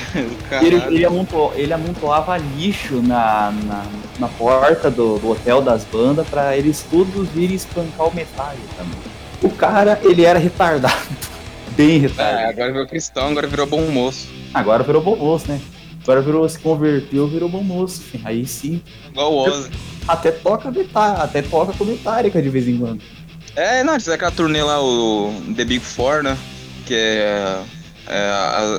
Speaker 4: Ele, ele, amonto, ele amontoava lixo na, na, na porta do, do hotel das bandas pra eles todos virem espancar o Metallica, mano. O cara, ele era retardado. Bem
Speaker 3: É,
Speaker 4: retardado.
Speaker 3: agora virou cristão, agora virou bom moço.
Speaker 4: Agora virou bom moço, né? Agora virou, se converteu, virou bom moço. Aí sim,
Speaker 3: Igual o Ozzy.
Speaker 4: até toca Metallica, até toca com Metallica de vez em quando.
Speaker 3: É, não, tinha aquela turnê lá, o The Big Four, né? Que é, é a-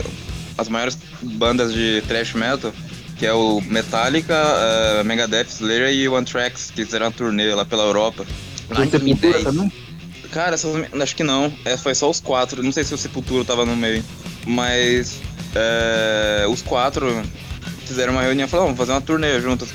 Speaker 3: as maiores bandas de thrash metal, que é o Metallica, é, Megadeth, Slayer e o Anthrax, que fizeram uma turnê lá pela Europa. Lá em
Speaker 4: Tem Sepultura
Speaker 3: 2010.
Speaker 4: também?
Speaker 3: Cara, essas, acho que não. É, foi só os quatro. Não sei se o Sepultura tava no meio. Mas é, os quatro fizeram uma reunião e falaram, vamos fazer uma turnê juntos.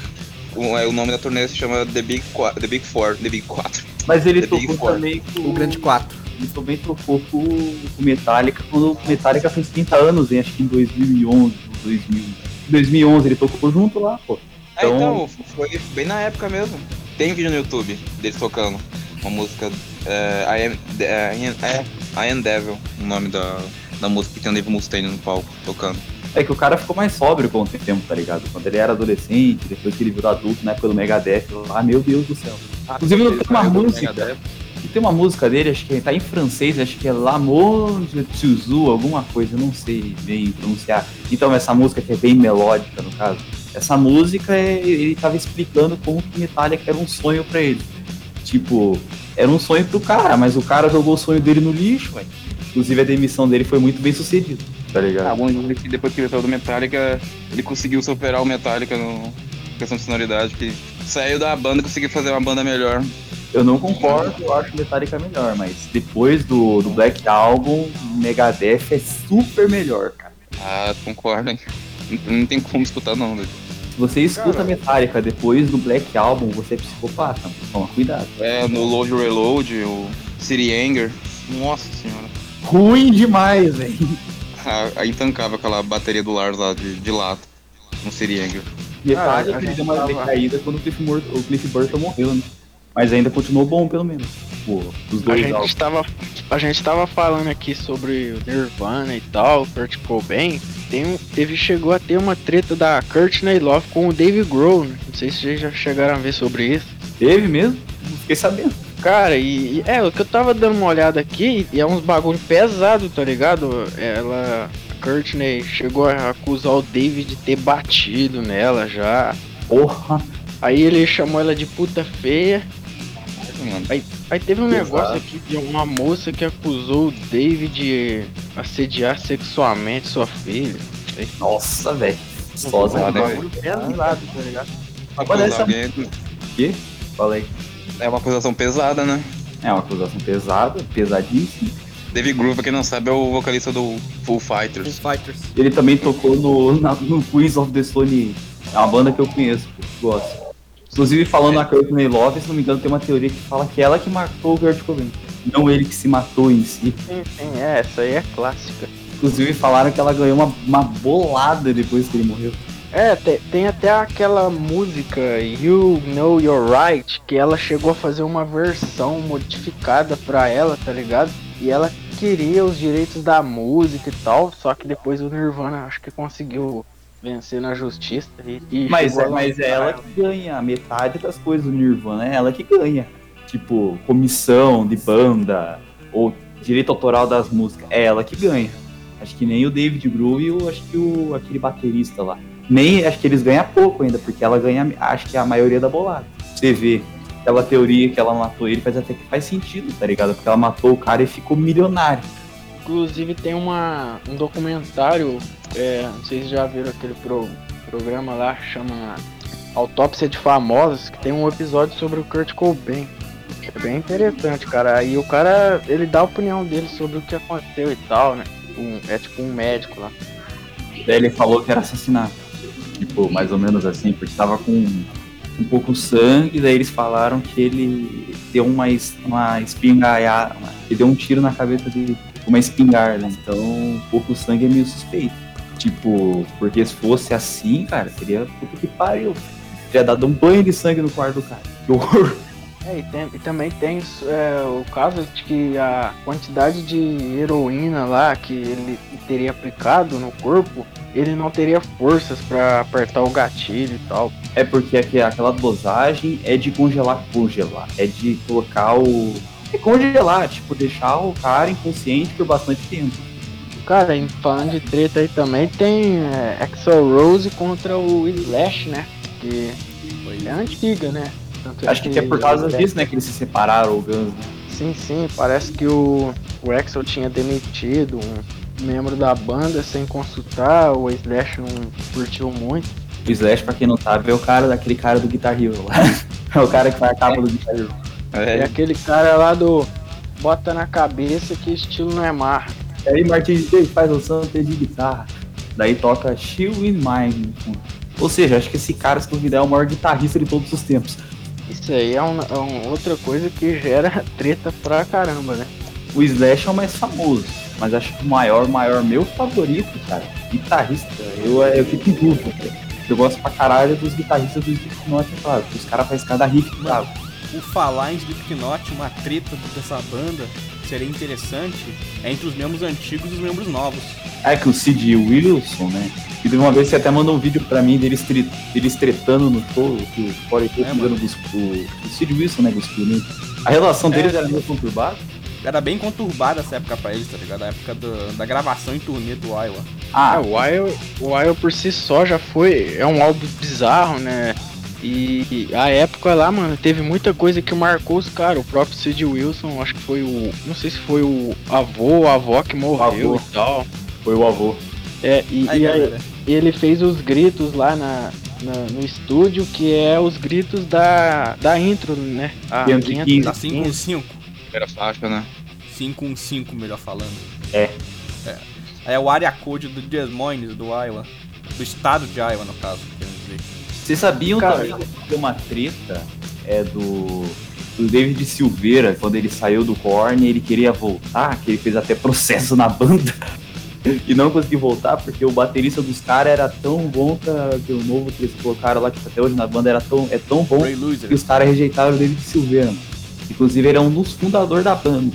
Speaker 3: o, é, o nome da turnê se chama The Big, Qua- The Big Four, The Big 4.
Speaker 4: Mas ele
Speaker 3: The
Speaker 4: tocou
Speaker 3: Four.
Speaker 4: também com
Speaker 2: O Grande 4.
Speaker 4: Ele também trocou com o Metallica quando o Metallica fez 30 anos, hein? Acho que em 2011, 2000. Em 2011 ele tocou junto lá, pô.
Speaker 3: É,
Speaker 4: Então-
Speaker 3: então, foi bem na época mesmo. Tem vídeo no YouTube deles tocando uma música. É, I, am, é, I am- é, Devil, o nome da, da música que tem o Dave Mustaine no palco tocando.
Speaker 4: É que o cara ficou mais sóbrio com o tempo, tá ligado? Quando ele era adolescente, depois que ele virou adulto, na época do Megadeth, lá, meu Deus do céu. Inclusive não tem uma música,
Speaker 3: Megadeth.
Speaker 4: Tem uma música dele, acho que tá em francês, acho que é L'amour de Tsuzu, alguma coisa, não sei bem pronunciar. Então essa música que é bem melódica, no caso, essa música, é- ele tava explicando como que Metallica era um sonho pra ele. Tipo, era um sonho pro cara, mas o cara jogou o sonho dele no lixo. Inclusive a demissão dele foi muito bem sucedida, tá ligado?
Speaker 3: Ah, bom, que depois que ele saiu do Metallica, ele conseguiu superar o Metallica no questão de sonoridade, que saiu da banda e conseguiu fazer uma banda melhor.
Speaker 4: Eu não concordo, eu acho Metallica melhor, mas depois do, do Black Album, Megadeth é super melhor, cara.
Speaker 3: Ah, concordo, hein? Não, não tem como escutar não, velho.
Speaker 4: Se você escuta
Speaker 1: Cara.
Speaker 4: Metallica depois do Black Album, você é psicopata. Toma cuidado.
Speaker 3: É, no Load Reload, o City Anger. Nossa senhora.
Speaker 4: Ruim demais, velho.
Speaker 3: Ah, Aí tancava aquela bateria do Lars lá de, de lata no City Anger.
Speaker 4: Metallica
Speaker 1: a
Speaker 4: ele
Speaker 1: gente
Speaker 4: deu uma
Speaker 1: tava-
Speaker 4: decaída quando o Cliff, Mur- o Cliff Burton morreu, né? Mas ainda continuou bom, pelo menos. Pô, os
Speaker 1: A
Speaker 4: dois
Speaker 1: gente,
Speaker 4: álbuns.
Speaker 1: tava, a gente tava falando aqui sobre o Nirvana e tal, Kurt Cobain. Tem um, teve, chegou a ter uma treta da Courtney Love com o Dave Grohl. né? Não sei se vocês já chegaram a ver sobre isso.
Speaker 4: Teve mesmo? Não fiquei sabendo.
Speaker 1: Cara, e, e- é, o que eu tava dando uma olhada aqui, e é uns bagulho pesado, tá ligado? Ela, a Courtney chegou a acusar o Dave de ter batido nela já.
Speaker 4: Porra.
Speaker 1: Aí ele chamou ela de puta feia.
Speaker 3: Mano,
Speaker 1: Aí teve um
Speaker 4: Pesado.
Speaker 1: negócio aqui de uma moça que acusou o Dave de assediar sexualmente sua filha.
Speaker 4: Nossa, velho.
Speaker 3: Pesado,
Speaker 4: né, velho?
Speaker 1: Pesado, tá ligado?
Speaker 4: Agora essa-
Speaker 3: alguém-
Speaker 4: Falei.
Speaker 3: é uma acusação pesada, né?
Speaker 4: É uma acusação pesada, pesadíssima.
Speaker 3: Dave Grohl, pra quem não sabe, é o vocalista do Full Fighters.
Speaker 2: Foo Fighters.
Speaker 4: Ele também tocou no, na- no Queens of the Stone. É uma banda que eu conheço, gosto. Inclusive, falando na Courtney Love, se não me engano, tem uma teoria que fala que ela que matou o Kurt Cobain. Não ele que se matou em si.
Speaker 1: Sim, sim, é, essa aí é clássica.
Speaker 4: Inclusive, falaram que ela ganhou uma, uma bolada depois que ele morreu.
Speaker 1: É, te- tem, até aquela música You Know You're Right, que ela chegou a fazer uma versão modificada pra ela, tá ligado? E ela queria os direitos da música e tal, só que depois o Nirvana acho que conseguiu vencer na justiça e, e
Speaker 4: Mas, é, mas é ela que ganha metade das coisas do Nirvana, é ela que ganha. Tipo, comissão de banda, ou direito autoral das músicas, é ela que ganha. Acho que nem o David Grohl e o, acho que o, aquele baterista lá. Nem, acho que eles ganham pouco ainda, porque ela ganha, acho que a maioria da bolada. Você vê aquela teoria que ela matou ele, faz até que faz sentido, tá ligado? Porque ela matou o cara e ficou milionário.
Speaker 1: Inclusive tem uma, um documentário, é, se já viram aquele pro- programa lá, chama Autópsia de Famosos, que tem um episódio sobre o Kurt Cobain. É bem interessante, cara. Aí o cara, ele dá a opinião dele sobre o que aconteceu e tal, né? Um- é tipo um médico lá.
Speaker 4: Ele falou que era assassinato. Tipo, mais ou menos assim, porque tava com um pouco sangue, daí eles falaram que ele deu uma, uma espingarda, ele deu um tiro na cabeça com uma espingarda, então pouco sangue é meio suspeito. Tipo, porque se fosse assim, cara, seria puta que pariu. Teria dado um banho de sangue no quarto do cara. Que horror.
Speaker 1: É, e, tem- e também tem é, o caso de que a quantidade de heroína lá que ele teria aplicado no corpo, ele não teria forças pra apertar o gatilho e tal.
Speaker 4: É porque aqui- aquela dosagem é de congelar, congelar. É de colocar o. É congelar, tipo, deixar o cara inconsciente por bastante tempo.
Speaker 1: Cara, e falando de treta aí também, tem é, Axel Rose contra o Slash, né? Que é antiga, né? Tanto
Speaker 4: Acho que é por causa disso, né, que eles se separaram, o Guns. né?
Speaker 1: Sim, sim, parece que o, o Axel tinha demitido um membro da banda sem consultar, o Slash não curtiu muito.
Speaker 4: O Slash, pra quem não sabe, é o cara daquele cara do Guitar Hero lá. É o cara que faz a capa do Guitar Hero.
Speaker 1: É,
Speaker 3: É,
Speaker 1: aquele cara lá do bota na cabeça que estilo não é mar.
Speaker 4: E aí Martin Day faz o santo de guitarra. Daí toca Chill in Mine. fundo. Ou seja, acho que esse cara, se duvidar, é o maior guitarrista de todos os tempos.
Speaker 1: Isso aí é, um, é um outra coisa que gera treta pra caramba, né?
Speaker 4: O Slash é o mais famoso, mas acho que o maior, maior, meu favorito, cara, guitarrista, eu, eu fico em dúvida. cara. Eu gosto pra caralho dos guitarristas do Slipknot, é claro, que os caras fazem cada riff bravo.
Speaker 2: Por falar em Slipknot, uma treta dessa banda seria interessante é entre os membros antigos e os membros novos.
Speaker 4: É que o Sid Wilson, né? E de uma vez você até mandou um vídeo pra mim deles, tre deles tretando no touro, que o Corey
Speaker 2: É, mano.
Speaker 4: o, o Sid Wilson, né, cuspiu nele. A relação deles era meio conturbada.
Speaker 2: Era bem conturbada essa época pra eles, tá ligado? A época do- da gravação em turnê do Iowa.
Speaker 1: Ah,
Speaker 4: Ah,
Speaker 1: o Wild, o Wild por si só já foi. É um álbum bizarro, né? E a época lá, mano, teve muita coisa que marcou os caras. O próprio Sid Wilson, acho que foi o. Não sei se foi o avô ou a avó que morreu
Speaker 4: avô.
Speaker 1: e tal.
Speaker 4: foi o avô.
Speaker 1: É, e,
Speaker 2: Aí,
Speaker 1: e aí, ele fez os gritos lá na, na- no estúdio, que é os gritos da, da intro, né? A
Speaker 4: 515.
Speaker 2: tá 515.
Speaker 3: Primeira faixa, né?
Speaker 2: 515, melhor falando.
Speaker 4: É.
Speaker 2: É. É o área code do Des Moines, do Iowa. Do estado de Iowa, no caso, querendo dizer.
Speaker 4: Vocês sabiam
Speaker 1: Cara,
Speaker 4: também que tem uma treta é do, do David Silveira, quando ele saiu do Korn, ele queria voltar, que ele fez até processo na banda. E não conseguiu voltar porque o baterista dos caras era tão bom que, que o novo que eles colocaram lá, que tá até hoje na banda, era tão, é tão bom que os caras rejeitaram o David Silveira. Inclusive, ele é um dos fundadores da banda.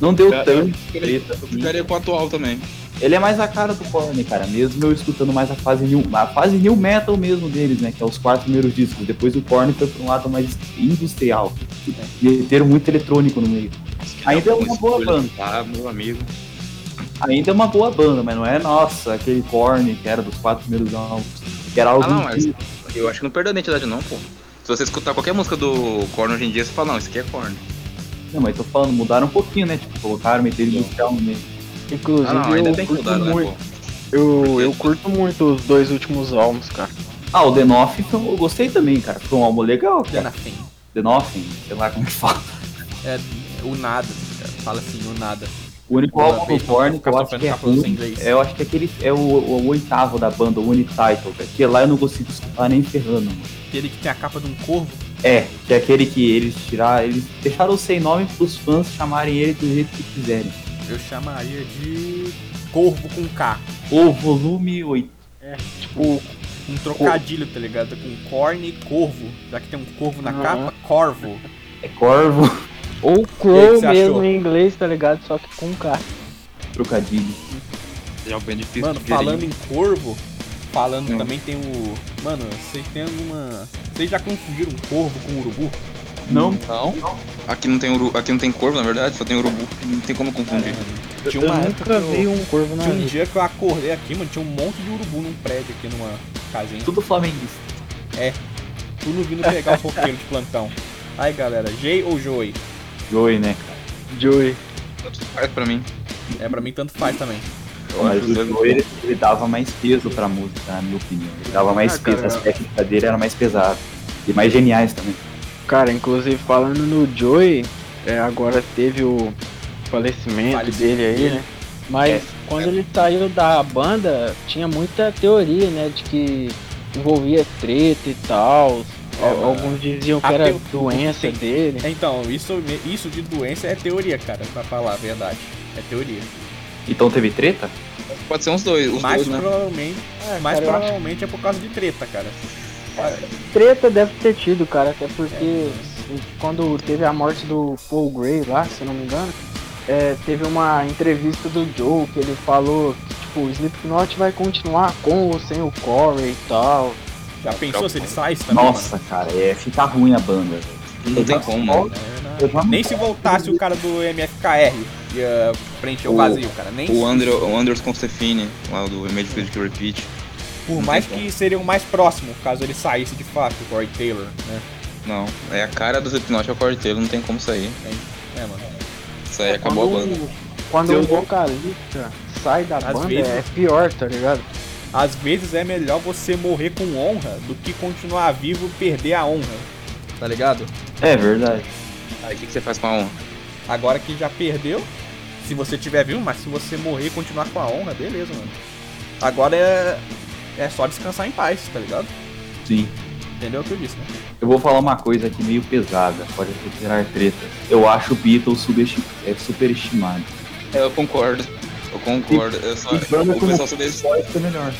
Speaker 4: Não deu tanto treta.
Speaker 3: eu ficaria com o atual também.
Speaker 4: Ele é mais a cara do Korn, cara, mesmo eu escutando mais a fase new, a fase new metal mesmo deles, né, que é os quatro primeiros discos. Depois o Korn foi pra um lado mais industrial. Meteram muito eletrônico no meio. Ainda é uma boa banda.
Speaker 3: Tá, meu amigo.
Speaker 4: Ainda é uma boa banda, mas não é, nossa, aquele Korn que era dos quatro primeiros álbuns. Que era algo
Speaker 3: Ah, não, mas eu acho que não perdeu a identidade não, pô. Se você escutar qualquer música do Korn hoje em dia, você fala, não, isso aqui é Korn.
Speaker 4: Não, mas tô falando, mudaram um pouquinho, né? Tipo, colocaram, meteram industrial no meio.
Speaker 1: Inclusive,
Speaker 3: Ah, não, ainda
Speaker 1: eu, curto
Speaker 3: mudar, né,
Speaker 1: muito,
Speaker 3: pô?
Speaker 1: eu, eu curto muito os dois últimos álbuns, cara.
Speaker 4: Ah, o The Nothing eu gostei também, cara. Foi um álbum legal, cara.
Speaker 2: Denafim.
Speaker 4: The Nothing, sei lá como que fala.
Speaker 2: É o nada, cara. Fala assim, o nada.
Speaker 4: O único
Speaker 2: Pô,
Speaker 4: álbum do Korn que
Speaker 2: ficar
Speaker 4: eu acho que é ruim,
Speaker 2: inglês.
Speaker 4: eu acho que aquele é o, o oitavo da banda, o Unititle, cara, que lá eu não consigo escutar nem ferrando. mano.
Speaker 2: Aquele que tem a capa de um corvo.
Speaker 4: É, que é aquele que eles tiraram, eles deixaram sem nome pros fãs chamarem ele do jeito que quiserem.
Speaker 2: Eu chamaria de Corvo com K.
Speaker 4: O volume 8.
Speaker 1: Tipo,
Speaker 2: Um trocadilho, tá ligado? Com corne e corvo. Já que tem um corvo na
Speaker 1: Aham.
Speaker 2: capa, corvo.
Speaker 4: É Corvo,
Speaker 1: ou Crow
Speaker 2: você
Speaker 1: mesmo
Speaker 2: achou?
Speaker 1: em inglês, tá ligado? Só que com K.
Speaker 4: trocadilho.
Speaker 3: É bem difícil
Speaker 2: Mano, falando em corvo, falando
Speaker 3: Hum.
Speaker 2: também tem o. Mano, vocês tem alguma. Vocês já confundiram um corvo com um urubu?
Speaker 4: Não,
Speaker 3: Não? Aqui não tem uru... aqui não tem corvo, na verdade, só tem urubu. Não tem como confundir.
Speaker 2: Tinha uma
Speaker 1: eu nunca
Speaker 2: eu-
Speaker 1: vi um corvo na
Speaker 2: Tinha um
Speaker 1: vida.
Speaker 2: dia que eu acordei aqui, mano, tinha um monte de urubu num prédio aqui numa casinha.
Speaker 4: tudo flamenguista.
Speaker 2: Tudo vindo pegar os roqueiros de plantão. Aí galera, Jay ou Joey?
Speaker 4: Joey, né, cara?
Speaker 1: Joey.
Speaker 3: Tanto faz pra mim.
Speaker 2: É, pra mim tanto faz também.
Speaker 4: Mas o Joey, ele, ele dava mais peso pra música, na minha opinião. Ele dava mais
Speaker 1: Ah,
Speaker 4: peso,
Speaker 1: cara.
Speaker 4: as técnicas dele eram mais pesadas. E mais geniais também.
Speaker 1: Cara, inclusive falando no Joey, é, agora teve o falecimento
Speaker 2: Falecimento
Speaker 1: dele aí, né? Mas
Speaker 4: É.
Speaker 1: quando ele saiu da banda, tinha muita teoria, né? De que envolvia treta e tal.
Speaker 2: É,
Speaker 1: Al- Alguns diziam que era
Speaker 2: teo-
Speaker 1: doença
Speaker 2: tem-
Speaker 1: dele.
Speaker 2: Então, isso, isso de doença é teoria, cara, pra falar a verdade. É teoria.
Speaker 4: Então teve treta?
Speaker 3: Pode ser uns dois, os
Speaker 2: mais
Speaker 3: dois, né?
Speaker 2: provavelmente,
Speaker 1: É,
Speaker 2: mais
Speaker 1: cara, eu acho
Speaker 2: provavelmente é por causa de treta, cara.
Speaker 1: Treta deve ter tido, cara, até porque quando teve a morte do Paul Gray lá, se eu não me engano, é, teve uma entrevista do Joe que ele falou que tipo, o Slipknot vai continuar com ou sem o Corey e tal.
Speaker 2: Já pensou se ele saísse também?
Speaker 4: Nossa, cara, é ficar ruim a banda.
Speaker 3: Não tem como, mano.
Speaker 2: mano? É, não-
Speaker 4: já-
Speaker 2: Nem se voltasse o cara do MFKR ia preencher o
Speaker 3: O-
Speaker 2: vazio, cara. Nem
Speaker 3: O, Andrew, o Anders Constefini, lá do Image Physical Repeat.
Speaker 2: Por
Speaker 3: não
Speaker 2: mais que seria o mais próximo, caso ele saísse de fato, o Corey Taylor, né?
Speaker 3: Não, é a cara do Slipknot é o Corey Taylor, não tem como sair.
Speaker 2: É, mano.
Speaker 3: Isso aí acabou a
Speaker 1: quando,
Speaker 3: banda.
Speaker 1: Quando o
Speaker 4: vou-
Speaker 1: vocalista sai da
Speaker 2: Às
Speaker 1: banda,
Speaker 2: vezes-
Speaker 1: é pior, tá ligado?
Speaker 2: Às vezes é melhor você morrer com honra do que continuar vivo e perder a honra. Tá ligado?
Speaker 4: É verdade.
Speaker 3: Aí o que, que você faz com a honra?
Speaker 2: Agora que já perdeu, se você tiver vivo, mas se você morrer e continuar com a honra, beleza, mano. Agora é. É só descansar em paz, tá ligado?
Speaker 4: Sim.
Speaker 2: Entendeu o que eu disse, né?
Speaker 4: Eu vou falar uma coisa aqui meio pesada, pode retirar treta. Eu acho o Beatles é, superestimado.
Speaker 3: Eu concordo. Eu concordo. Eu só,
Speaker 4: E banda
Speaker 3: o pessoal subestima.
Speaker 4: pode ser melhor.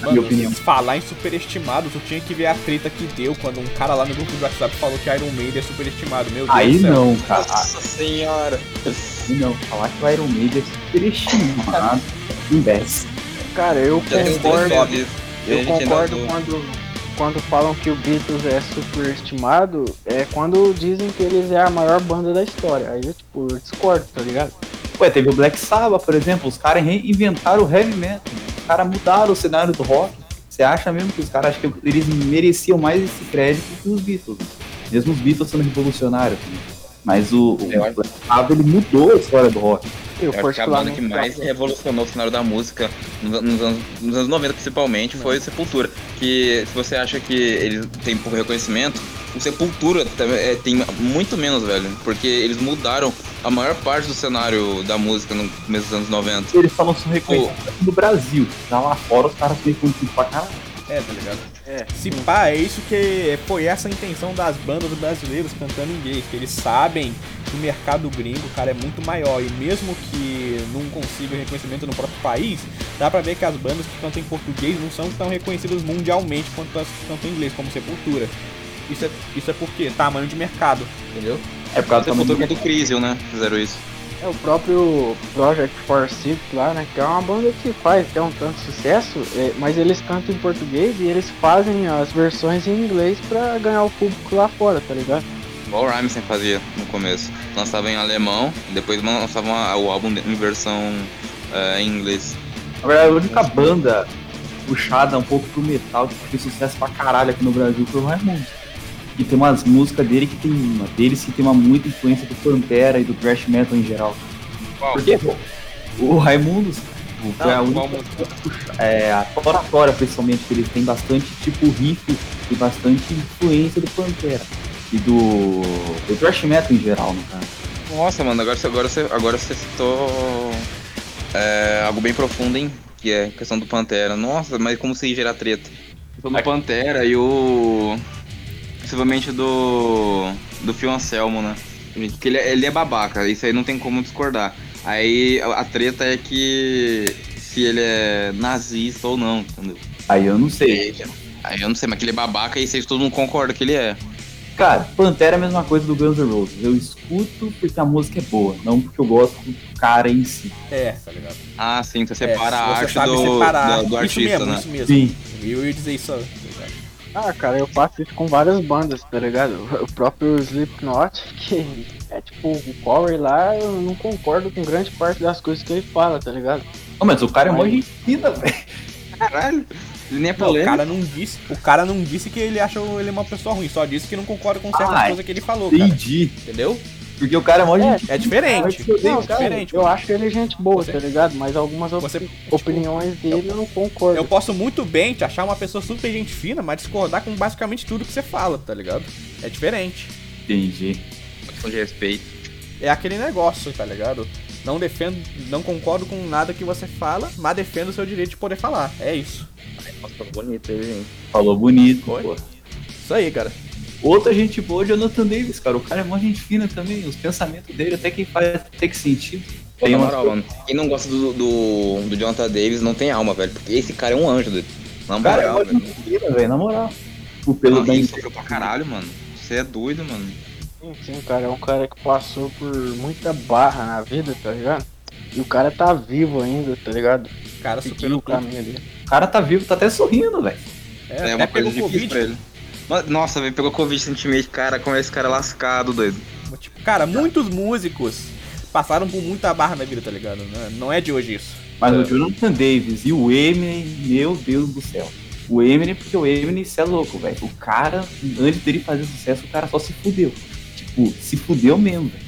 Speaker 2: Mano,
Speaker 4: minha opinião.
Speaker 2: falar em superestimado, tu tinha que ver a treta que deu quando um cara lá no grupo do WhatsApp falou que Iron Maiden é superestimado. Meu Deus
Speaker 4: Aí
Speaker 2: do céu.
Speaker 4: não, cara.
Speaker 3: Nossa senhora.
Speaker 4: Aí não. Falar que o Iron Maiden é superestimado. Imbécil.
Speaker 1: Cara, eu
Speaker 3: Já
Speaker 1: concordo. Eu concordo
Speaker 3: do-
Speaker 1: quando, quando falam que o Beatles é superestimado, é quando dizem que eles é a maior banda da história. Aí eu, tipo, eu discordo, tá ligado?
Speaker 4: Ué, teve o Black Sabbath, por exemplo. Os caras reinventaram o heavy metal. Os caras mudaram o cenário do rock. Você acha mesmo que os caras acham que eles mereciam mais esse crédito que os Beatles? Mesmo os Beatles sendo revolucionários. né? Mas o, o Black Sabbath ele mudou a história do rock.
Speaker 1: Eu,
Speaker 3: Eu acho que a banda que mais revolucionou o cenário da música nos, nos anos, nos anos 90 principalmente foi o Sepultura. Que se você acha que ele tem pouco reconhecimento, o Sepultura também, é, tem muito menos, velho. Porque eles mudaram a maior parte do cenário da música no começo dos anos 90.
Speaker 4: Eles falam sobre reconhecimento aqui no Brasil. Já lá fora os caras têm reconhecido pra caralho.
Speaker 2: É, tá ligado?
Speaker 1: É,
Speaker 2: Se pá, é isso que foi essa a intenção das bandas brasileiras cantando inglês, que eles sabem que o mercado gringo, cara, é muito maior e mesmo que não consiga reconhecimento no próprio país, dá pra ver que as bandas que cantam em português não são tão reconhecidas mundialmente quanto as que cantam em inglês, como Sepultura. Isso é, isso é porque tamanho de mercado, entendeu?
Speaker 4: É por causa do
Speaker 3: Sepultura
Speaker 4: tamanho do
Speaker 3: quanto Crisium, né? Fizeram isso.
Speaker 1: É o próprio Project for Six lá, né? Que é uma banda que faz até um tanto sucesso, é, mas eles cantam em português e eles fazem as versões em inglês pra ganhar o público lá fora, tá ligado?
Speaker 3: Igual o Rammstein fazia no começo. Lançava em alemão, depois lançavam o álbum em versão eh, em inglês.
Speaker 4: Na verdade, a única banda puxada um pouco pro metal que fez sucesso pra caralho aqui no Brasil foi o Raimundo. E tem umas músicas dele que tem uma deles que tem uma muita influência do Pantera e do thrash metal em geral.
Speaker 3: Qual?
Speaker 4: Porque pô, o Raimundos pô, foi a única é, a oratória principalmente, que ele tem bastante tipo riff e bastante influência do Pantera. E do, do thrash metal em geral, no caso.
Speaker 3: Nossa, mano, agora, você- agora, você, agora você citou é, algo bem profundo, hein? Que é a questão do Pantera. Nossa, mas como se gerar treta? A questão do Pantera e o. Possivelmente do. Do Phil Anselmo, né? Que ele, é- ele é babaca, isso aí não tem como discordar. Aí a, a treta é que. Se ele é nazista ou não, entendeu?
Speaker 4: Aí eu não sei.
Speaker 3: Aí eu não sei, mas que ele é babaca e vocês todo mundo concorda que ele é.
Speaker 4: Cara, Pantera é a mesma coisa do Guns N' Roses. Eu escuto porque a música é boa, não porque eu gosto do cara em si.
Speaker 2: É, tá ligado?
Speaker 3: Ah, sim, você
Speaker 2: É,
Speaker 3: separa a
Speaker 2: se você
Speaker 3: arte
Speaker 2: sabe
Speaker 3: do,
Speaker 2: separar.
Speaker 3: do, do
Speaker 2: isso
Speaker 3: artista,
Speaker 2: mesmo,
Speaker 3: né?
Speaker 2: isso mesmo.
Speaker 4: Sim.
Speaker 2: Eu ia dizer isso, tá?
Speaker 1: Ah, cara, eu faço isso com várias bandas, tá ligado? O próprio Slipknot, que é tipo, o Corey lá, eu não concordo com grande parte das coisas que ele fala, tá ligado?
Speaker 4: Não, mas o cara é mó gente fina, velho.
Speaker 3: Caralho, ele nem é
Speaker 2: Não, o cara não disse, o cara não disse que ele acha ele uma pessoa ruim, só disse que não concorda com certas
Speaker 4: Ai,
Speaker 2: coisas que ele falou, cara.
Speaker 4: Entendi.
Speaker 2: Entendeu?
Speaker 4: Porque o cara é mó gente
Speaker 2: É diferente.
Speaker 1: Não,
Speaker 2: é
Speaker 1: cara,
Speaker 2: diferente.
Speaker 1: eu acho ele gente boa,
Speaker 2: Você-
Speaker 1: tá ligado? Mas algumas op-
Speaker 2: Você, tipo,
Speaker 1: opiniões dele eu não concordo.
Speaker 2: eu posso muito bem te achar uma pessoa super gente fina, mas discordar com basicamente tudo que você fala, tá ligado? É diferente.
Speaker 4: Entendi.
Speaker 3: Questão de respeito.
Speaker 2: É aquele negócio, tá ligado? Não defendo, não concordo com nada que você fala, mas defendo o seu direito de poder falar. É isso.
Speaker 3: Nossa, tá bonito aí, gente.
Speaker 4: Falou bonito,
Speaker 2: Foi.
Speaker 4: pô.
Speaker 2: Isso aí, cara.
Speaker 4: Outra gente boa é o Jonathan Davis, cara. O cara é mó gente fina também. Os pensamentos dele até que faz até que sentido.
Speaker 3: Pô,
Speaker 4: Tem
Speaker 3: na
Speaker 4: uma-
Speaker 3: moral, mano. Quem não gosta do, do, do Jonathan Davis não tem alma, velho. Porque esse cara é um anjo, doido. Na
Speaker 4: O cara é
Speaker 3: moral, velho.
Speaker 4: fina, velho, na moral. O pelo
Speaker 3: Não,
Speaker 4: da
Speaker 3: ele sofreu pra caralho, mano. Você é doido, mano.
Speaker 1: Sim, sim, cara, é um cara que passou por muita barra na vida, tá ligado? E o cara tá vivo ainda, tá ligado?
Speaker 2: O cara superou
Speaker 1: o caminho ali.
Speaker 4: O cara tá vivo, tá até sorrindo, velho.
Speaker 2: É,
Speaker 3: É, uma coisa difícil
Speaker 2: Covid.
Speaker 3: pra ele. Nossa, velho, pegou Covid recentemente, cara, como esse cara lascado, doido.
Speaker 2: Tipo, cara, muitos músicos passaram por muita barra na vida, tá ligado? Não é- é de hoje isso.
Speaker 4: Mas
Speaker 2: É.
Speaker 4: o Jonathan Davis e o Eminem, meu Deus do céu. O Eminem, porque o Eminem, cê é louco, velho. O cara, antes dele fazer sucesso, o cara só se fudeu. Tipo, se fudeu mesmo, velho.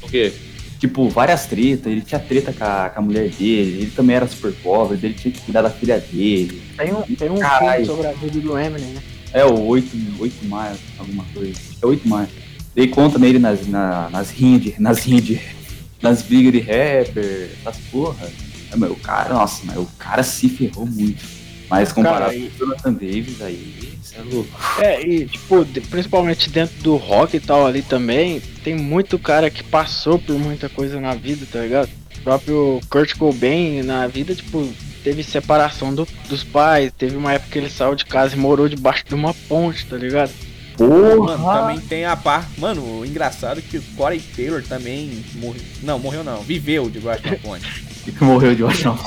Speaker 3: Por quê?
Speaker 4: Tipo, várias tretas, ele tinha treta com a, com a mulher dele, ele também era super pobre, ele tinha que cuidar da filha dele.
Speaker 1: Tem um, tem um
Speaker 4: Caralho.
Speaker 1: filme sobre a vida do Eminem, né?
Speaker 4: É o 8, 8 maio, alguma coisa. É 8 maio. Dei conta nele nas, na, nas rindes, nas rindes, nas brigas de rapper, essas porra. É, mas o cara, nossa, mas o cara se ferrou muito. Mas comparado
Speaker 1: Cara, e-
Speaker 4: com o Jonathan Davis, aí, isso é louco.
Speaker 1: É, e tipo, principalmente dentro do rock e tal ali também, tem muito cara que passou por muita coisa na vida, tá ligado? O próprio Kurt Cobain na vida, tipo, teve separação do- dos pais, teve uma época que ele saiu de casa e morou debaixo de uma ponte, tá ligado?
Speaker 2: Mano,
Speaker 4: Porra!
Speaker 2: também tem a par. Mano, o engraçado é que o Corey Taylor também morreu. Não, morreu não. Viveu debaixo de uma ponte.
Speaker 4: que morreu de ótimo.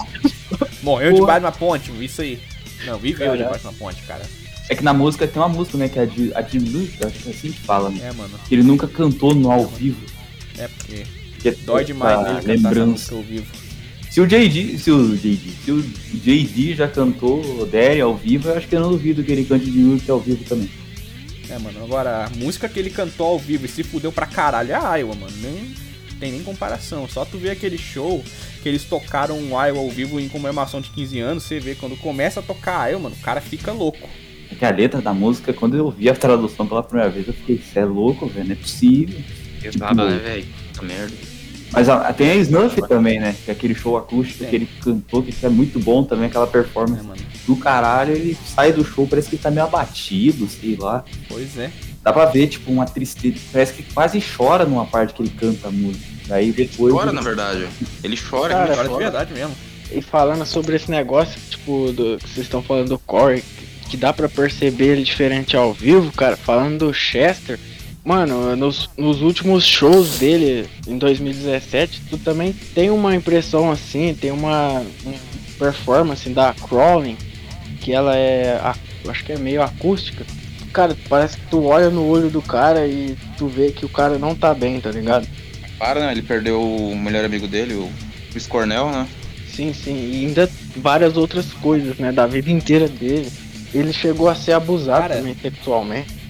Speaker 2: Morreu
Speaker 4: Porra.
Speaker 2: debaixo de uma ponte, isso aí. Não, viveu debaixo de uma ponte, cara.
Speaker 4: É que na música tem uma música, né? Que é a de, a de música, acho que é assim que fala, né?
Speaker 2: É, mano.
Speaker 4: Que ele nunca cantou no ao vivo.
Speaker 2: É porque
Speaker 4: Que é
Speaker 2: dói demais
Speaker 4: essa
Speaker 2: dele cantar essa
Speaker 4: lembrança.
Speaker 2: música ao vivo.
Speaker 4: Se o JD, se o JD, se o JD já cantou o Daddy ao vivo, eu acho que eu não duvido que ele cante de música ao vivo também.
Speaker 2: É, mano, agora, a música que ele cantou ao vivo e se fudeu pra caralho é a Iowa, mano. Nem tem nem comparação. Só tu vê aquele show que eles tocaram um Iowa ao vivo em comemoração de 15 anos, você vê quando começa a tocar a Iowa, mano, o cara fica louco.
Speaker 4: É que a letra da música, quando eu ouvi a tradução pela primeira vez, eu fiquei, isso é louco, velho, não é possível.
Speaker 3: Pesado, né, velho? Puta merda.
Speaker 4: Mas a- tem a Snuff também, né? Que é aquele show acústico que ele cantou, que é muito bom também, aquela
Speaker 2: É,
Speaker 4: performance
Speaker 2: mano.
Speaker 4: do caralho. Ele sai do show, parece que ele tá meio abatido, sei lá.
Speaker 2: Pois é.
Speaker 4: Dá pra ver, tipo, uma tristeza. Parece que quase chora numa parte que ele canta a música. Daí depois.
Speaker 3: Chora,
Speaker 4: ele-
Speaker 3: na verdade. Ele chora,
Speaker 1: Cara,
Speaker 3: ele
Speaker 2: de
Speaker 3: chora.
Speaker 2: verdade mesmo.
Speaker 1: E falando sobre esse negócio, tipo, do, que vocês estão falando do Corey, que, que dá pra perceber ele diferente ao vivo, cara, falando do Chester, mano, nos, nos últimos shows dele em 2017, tu também tem uma impressão assim, tem uma, uma performance da Crawling, que ela é, acho que é meio acústica. Cara, parece que tu olha no olho do cara e tu vê que o cara não tá bem, tá ligado?
Speaker 3: Para, né? Ele perdeu o melhor amigo dele, o Chris Cornell, né?
Speaker 1: Sim, sim, e ainda várias outras coisas, né, da vida inteira dele. Ele chegou a ser abusado
Speaker 2: Cara.
Speaker 1: também sexualmente.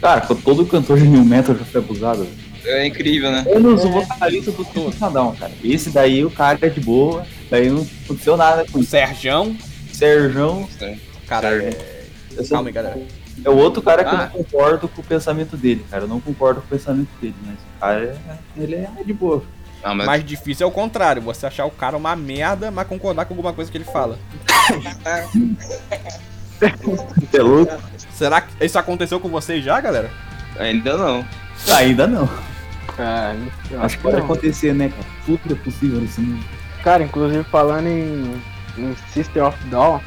Speaker 4: Cara, todo cantor de New Metal já foi abusado.
Speaker 3: É incrível, né?
Speaker 4: Menos o vocalista do System Down, cara. Esse daí o cara é de boa, daí não aconteceu nada com
Speaker 2: O
Speaker 4: isso.
Speaker 2: Serjão.
Speaker 4: Serjão
Speaker 2: Cara,
Speaker 3: Sérgio.
Speaker 2: é...
Speaker 4: eu
Speaker 2: calma aí, galera.
Speaker 4: é o outro cara que eu
Speaker 3: Ah.
Speaker 4: não concordo com o pensamento dele, cara. Eu não concordo com o pensamento dele, mas o cara é, ele é de boa.
Speaker 3: Não, mas
Speaker 2: Mais difícil é o contrário, você achar o cara uma merda, mas concordar com alguma coisa que ele fala.
Speaker 4: Você é louco?
Speaker 2: Será que isso aconteceu com vocês já, galera?
Speaker 3: ainda não.
Speaker 4: Ainda não.
Speaker 1: Cara,
Speaker 4: Acho que pode acontecer, né, cara? Tudo é possível nesse mundo.
Speaker 1: Cara, inclusive falando em, em System of Down,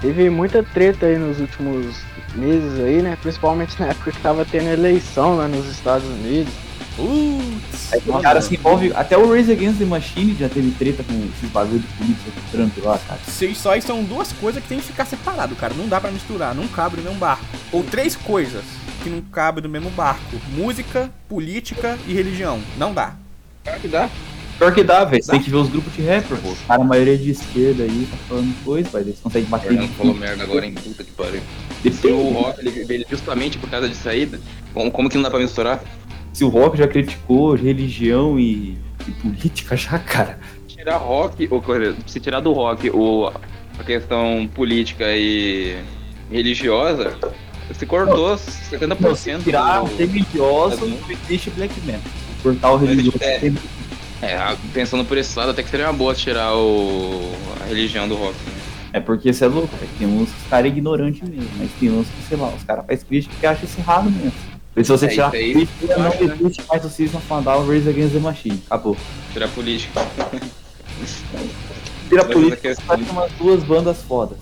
Speaker 1: teve muita treta aí nos últimos meses aí, né? Principalmente na época que tava tendo eleição lá nos Estados Unidos.
Speaker 2: Putz,
Speaker 4: Aí o cara se envolve. Até o Race Against the Machine já teve treta com esses bagulho de polícia com o Trump lá, cara.
Speaker 2: se- Só aí são duas coisas que tem que ficar separado, cara. Não dá pra misturar, não cabe no mesmo barco. Ou três coisas que não cabem no mesmo barco: música, política e religião. Não dá.
Speaker 3: Claro que dá.
Speaker 4: Pior que dá, velho. Você tem que ver os grupos de rapper, pô. Os caras, a maioria de esquerda aí, tá falando coisa, mas eles conseguem bater.
Speaker 3: Fernando falou merda agora, em puta que pariu.
Speaker 4: Depende.
Speaker 3: o rock ele veio justamente por causa de saída, como, como que não dá pra misturar?
Speaker 4: Se o rock já criticou religião e, e política, já, cara.
Speaker 3: Tirar rock, ou se tirar do rock o, a questão política e religiosa, se cortou 70%
Speaker 4: Tirar
Speaker 3: do-
Speaker 4: religioso, não existe black metal. Cortar o religioso.
Speaker 3: É.
Speaker 4: tem-
Speaker 3: É, pensando por esse lado, até que seria uma boa tirar o, a religião do rock. né?
Speaker 4: É porque você é louco. Tem uns caras ignorantes mesmo, mas tem uns que, sei lá, os caras fazem crítica que acham isso errado mesmo. E se você
Speaker 3: É,
Speaker 4: tirar
Speaker 3: aí, eu
Speaker 4: não
Speaker 3: acho, né?
Speaker 4: existe mais o a Down, Race Against the Machine. Acabou.
Speaker 3: Política.
Speaker 4: Tira
Speaker 3: Mas
Speaker 4: política,
Speaker 3: essa
Speaker 4: vai
Speaker 3: questão-
Speaker 4: ter umas duas bandas fodas.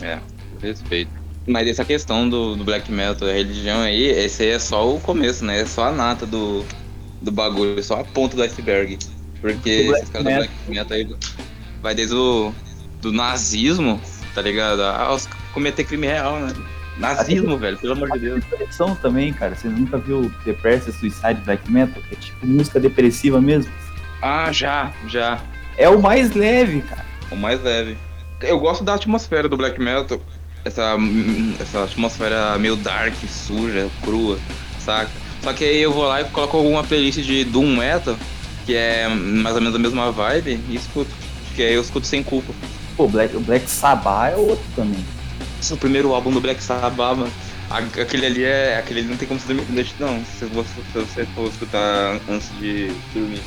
Speaker 3: É, respeito. Mas essa questão do, do black metal, da religião aí, esse aí é só o começo, né? É só a nata do, do bagulho, é só a ponta do iceberg. Porque esses caras do black metal aí vai desde o do nazismo, tá ligado? Ah, os cometer crime real, né? Nazismo, velho, pelo amor de Deus.
Speaker 4: Depressão também, cara. Você nunca viu Depressive Suicide Black Metal? Que é tipo música depressiva mesmo.
Speaker 3: Ah, já, já.
Speaker 4: É o mais leve, cara.
Speaker 3: O mais leve. Eu gosto da atmosfera do black metal. Essa, essa atmosfera meio dark, suja, crua, saca? Só que aí eu vou lá e coloco alguma playlist de Doom Metal, que é mais ou menos a mesma vibe, e escuto. Que aí eu escuto sem culpa.
Speaker 4: Pô, Black, o Black Sabbath é outro também.
Speaker 3: Esse é o primeiro álbum do Black Sabbath, Aquele ali é. Aquele ali não tem como se dormir não. Se você, se você for escutar antes de dormir.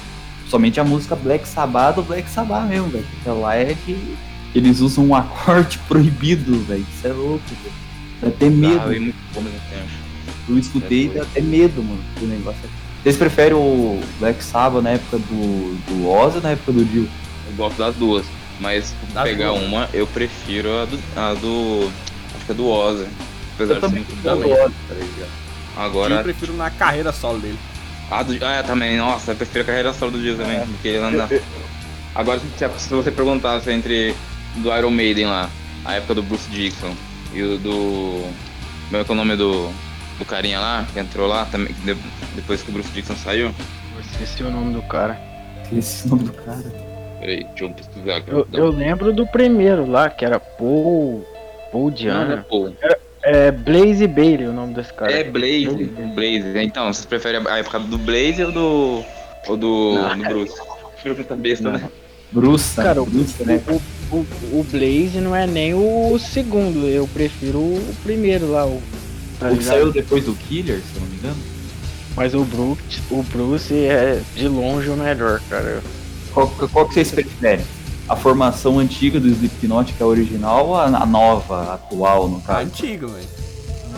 Speaker 4: Somente a música Black Sabbath do Black Sabbath mesmo, velho. Porque lá é de eles usam um acorde proibido, velho. Isso é louco, velho. Dá até medo.
Speaker 3: Ah, muito bom mesmo tempo.
Speaker 4: Eu escutei e dá até medo, mano. O negócio. Vocês preferem o Black Sabbath na época do, do Oz ou na época do Dio?
Speaker 3: Eu gosto das duas. Mas
Speaker 2: Das
Speaker 3: pegar
Speaker 2: duas.
Speaker 3: uma, eu prefiro a do. A do acho que é do Ozzy. Apesar
Speaker 4: Eu
Speaker 3: de ser muito bom.
Speaker 4: do tá ligado?
Speaker 2: Eu
Speaker 3: Agora.
Speaker 2: prefiro na carreira solo dele.
Speaker 3: A do. Ah, também, nossa, eu prefiro a carreira solo do Dio também. Porque ele anda. Agora se, se você perguntasse entre do Iron Maiden lá, a época do Bruce Dixon e o do. Como é que é o nome do. Do carinha lá, que entrou lá também, de- depois que o Bruce Dixon saiu.
Speaker 1: Eu esqueci o nome do cara.
Speaker 4: Esse é o nome do cara.
Speaker 3: Peraí, deixa eu pesquisar aqui.
Speaker 1: Eu, eu lembro do primeiro lá, que era Paul. Paul
Speaker 3: Não, não é
Speaker 1: Diana.
Speaker 3: Paul.
Speaker 1: É Blaze Bailey o nome desse cara.
Speaker 3: É Blaze, Blaze. Então, vocês preferem a época do Blaze ou do. ou do.
Speaker 1: Não.
Speaker 3: do Bruce? Prefiro puta besta,
Speaker 4: Não.
Speaker 3: né?
Speaker 4: Bruce,
Speaker 1: Cara, o,
Speaker 4: Bruce, né?
Speaker 1: o, o, o Blaze não é nem o segundo, eu prefiro o primeiro lá, o. Tá
Speaker 4: O que saiu depois do Killer, se eu não me engano.
Speaker 1: Mas o Bruce, o Bruce é de longe o melhor, cara.
Speaker 4: Qual, qual que vocês preferem? A formação antiga do Slipknot, que é a original, ou a, a nova, a atual, no
Speaker 2: A
Speaker 4: caso?
Speaker 2: antiga, velho.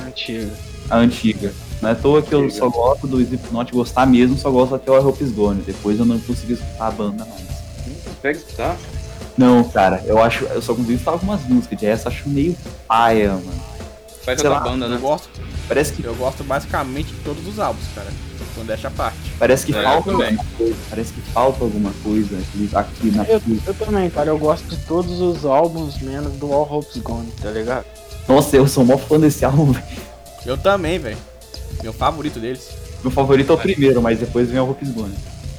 Speaker 1: Antigo.
Speaker 4: A antiga. Não é à toa que eu
Speaker 3: Antiga.
Speaker 4: só gosto do Slipknot, gostar mesmo, só gosto até o Hope Gone. Depois eu não consegui escutar a banda mais.
Speaker 3: Não consegue escutar?
Speaker 4: Não, cara, eu acho. Eu só consigo escutar algumas músicas de essa, acho meio paia, mano.
Speaker 3: Faz
Speaker 4: lá.
Speaker 3: banda,
Speaker 2: Eu
Speaker 3: né?
Speaker 2: gosto,
Speaker 4: Parece que,
Speaker 2: eu gosto basicamente de todos os álbuns, cara. Quando deixa a parte.
Speaker 4: Parece que
Speaker 3: É,
Speaker 4: falta
Speaker 3: também.
Speaker 4: alguma coisa. Parece que falta alguma coisa aqui, na
Speaker 1: Eu, eu também, cara, eu gosto de todos os álbuns, menos do All Hopes Gone, tá ligado?
Speaker 4: Nossa, eu sou mó fã desse álbum, velho.
Speaker 2: Eu também, velho. Meu favorito deles.
Speaker 4: Meu favorito é o primeiro, mas depois vem o Hope Is Gone.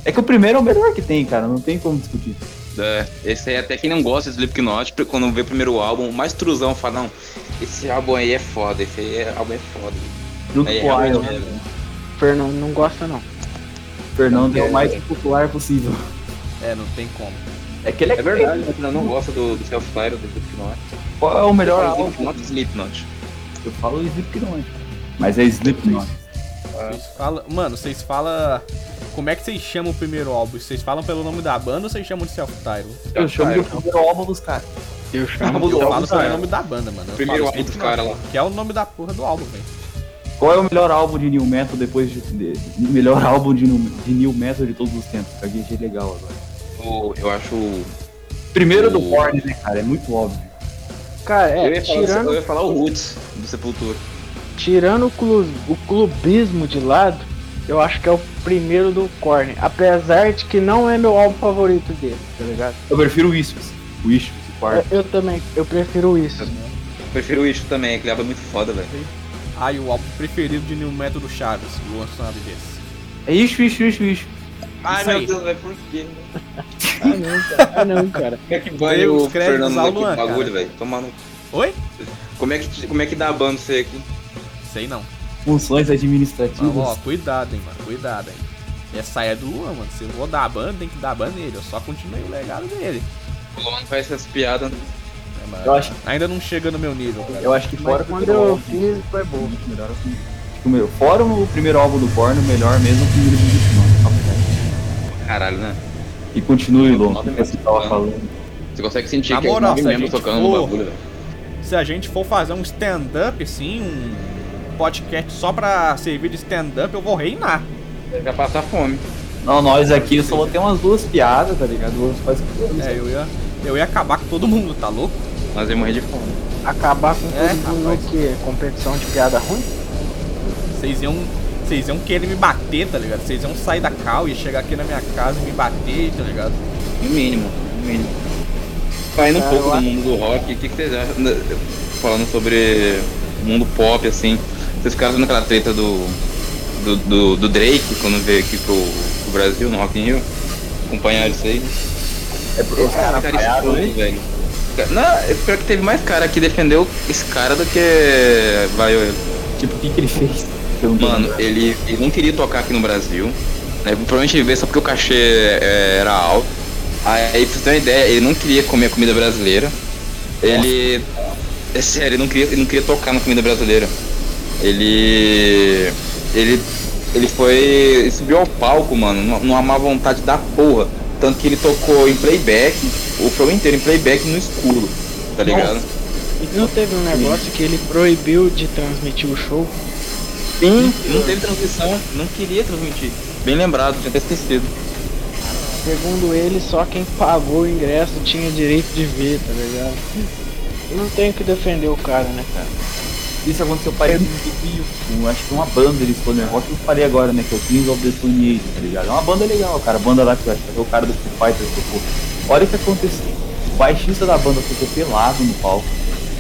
Speaker 4: É que o primeiro é o melhor que tem, cara, não tem como discutir.
Speaker 3: É, esse aí até quem não gosta de Slipknot, quando vê o primeiro álbum, o mais truzão fala, não, esse álbum aí é foda, esse aí é, álbum é foda.
Speaker 4: Junto
Speaker 3: Aí,
Speaker 4: com o
Speaker 3: realmente,
Speaker 4: Iron,
Speaker 3: né?
Speaker 1: Fernando não gosta, não.
Speaker 4: Fernando é o mais popular possível.
Speaker 2: É, não tem como.
Speaker 4: É que ele é,
Speaker 3: É verdade, mas não, não gosta do, do Self-Fire do Slipknot.
Speaker 4: Qual é o melhor
Speaker 3: Fala
Speaker 4: álbum?
Speaker 3: Slipknot, Slipknot.
Speaker 4: Eu falo Slipknot. Mas é Slipknot.
Speaker 2: Vocês falam. Mano, vocês falam. Como é que vocês chamam o primeiro álbum? Vocês falam pelo nome da banda ou vocês chamam de self-title?
Speaker 4: Eu chamo de o primeiro álbum dos caras.
Speaker 1: Eu chamo
Speaker 2: Eu
Speaker 3: álbum,
Speaker 2: falo pelo nome da banda, mano. Eu
Speaker 3: Primeiro álbum dos caras lá.
Speaker 2: Que é o nome da porra do álbum, velho.
Speaker 4: Qual é o melhor álbum de New Metal depois de. de- melhor álbum de, de New Metal de todos os tempos? Gente é legal agora.
Speaker 3: O- Eu acho. o-
Speaker 4: Primeiro do
Speaker 3: O-
Speaker 4: Korn, né, cara? É muito óbvio.
Speaker 1: Cara,
Speaker 3: eu,
Speaker 1: é,
Speaker 3: ia falar,
Speaker 1: tirando,
Speaker 3: eu ia falar o Roots do Sepultura.
Speaker 1: tirando o, clu- o clubismo de lado, eu acho que é o primeiro do Korn. Apesar de que não é meu álbum favorito dele, tá ligado?
Speaker 4: Eu prefiro o Issues. O Issues, o Korn.
Speaker 1: Eu, eu também, eu prefiro isso.
Speaker 3: Prefiro o Isto também, aquele álbum é muito foda, velho.
Speaker 2: E o álbum preferido de New Metal do Chaves. Luan sabe desse.
Speaker 4: É Issues, Issues.
Speaker 3: Ai
Speaker 2: Isso aí.
Speaker 3: meu Deus, velho, por quê?
Speaker 1: Ah não, cara. Ah, não, cara.
Speaker 3: Como é que banha
Speaker 2: Deu
Speaker 3: o Fernando naquele
Speaker 2: Luan,
Speaker 3: bagulho, velho? Tomando.
Speaker 2: Oi?
Speaker 3: Como é que, como é que dá ban você aqui?
Speaker 2: Sei não.
Speaker 4: Funções administrativas.
Speaker 2: Mas, ó, cuidado, hein, mano. Cuidado, hein. Essa aí é do Luan, mano. Se eu vou dar a banda, tem que dar a banda nele. Eu só continuei o legado dele.
Speaker 3: O Luan faz essas piadas.
Speaker 2: Né?
Speaker 4: Eu acho-
Speaker 2: Ainda não chega no meu nível, cara.
Speaker 4: Eu acho que fora
Speaker 1: Mas quando
Speaker 4: primeiro
Speaker 1: eu fiz, foi bom.
Speaker 4: muito melhor assim. Acho que o meu- Fora o primeiro álbum do Korn, o melhor mesmo é o primeiro do Slipknot. papo reto.
Speaker 3: Caralho, né?
Speaker 4: E continue, Lon, que você tava falando.
Speaker 3: Você consegue sentir
Speaker 2: Na
Speaker 3: que é
Speaker 2: moral,
Speaker 3: membros
Speaker 2: gente
Speaker 3: tocando no
Speaker 2: for-
Speaker 3: bagulho, velho.
Speaker 2: Se a gente for fazer um stand-up, assim, um podcast só pra servir de stand-up, eu vou reinar.
Speaker 3: Você vai passar fome.
Speaker 4: Não, nós aqui só vou ter umas duas piadas, tá ligado? Duas faz
Speaker 2: É, eu ia, eu ia acabar com todo mundo, tá louco?
Speaker 3: Nós ia morrer de fome.
Speaker 1: Acabar com
Speaker 2: É,
Speaker 1: mundo
Speaker 2: rapaz.
Speaker 1: que competição de piada ruim?
Speaker 2: Vocês iam. Vocês iam querer me bater, tá ligado? Vocês iam sair da cal e chegar aqui na minha casa e me bater, tá ligado?
Speaker 3: No mínimo, no mínimo. Saindo um
Speaker 1: Cara,
Speaker 3: pouco do mundo do rock, o que, que vocês acham? Falando sobre o mundo pop, assim. Vocês ficaram naquela treta do, do, do, do Drake, quando veio aqui pro, pro Brasil, no Rock in Rio? Acompanharam isso aí?
Speaker 4: É porque os caras ele.
Speaker 3: velho. Não, é pior que teve mais cara que defendeu esse cara do que vai.
Speaker 4: Tipo, o que, que ele fez?
Speaker 3: Mano, ele, ele não queria tocar aqui no Brasil. Né? Provavelmente ele veio só porque o cachê é, era alto. Aí, pra você ter uma ideia, ele não queria comer comida brasileira. Ele. É sério, ele não queria, ele não queria tocar na comida brasileira. Ele. Ele. Ele foi. Ele subiu ao palco, mano, numa má vontade da porra. Tanto que ele tocou em playback, o show inteiro em playback no escuro, tá ligado?
Speaker 1: E não teve um negócio que ele proibiu de transmitir o show?
Speaker 3: Sim, não teve transmissão, não queria transmitir. Bem lembrado, tinha até esquecido.
Speaker 1: Segundo ele, só quem pagou o ingresso tinha direito de ver, tá ligado? Eu não tenho que defender o cara, né, cara?
Speaker 4: Isso aconteceu para mim com, acho que uma banda de Stoner Rock que eu falei agora, né? Que é o Kings of the Stone Age, tá ligado? É uma banda legal, cara. A banda lá que eu acho que é o cara do Foo Fighters tocou. Olha o que aconteceu. O baixista da banda ficou pelado no palco.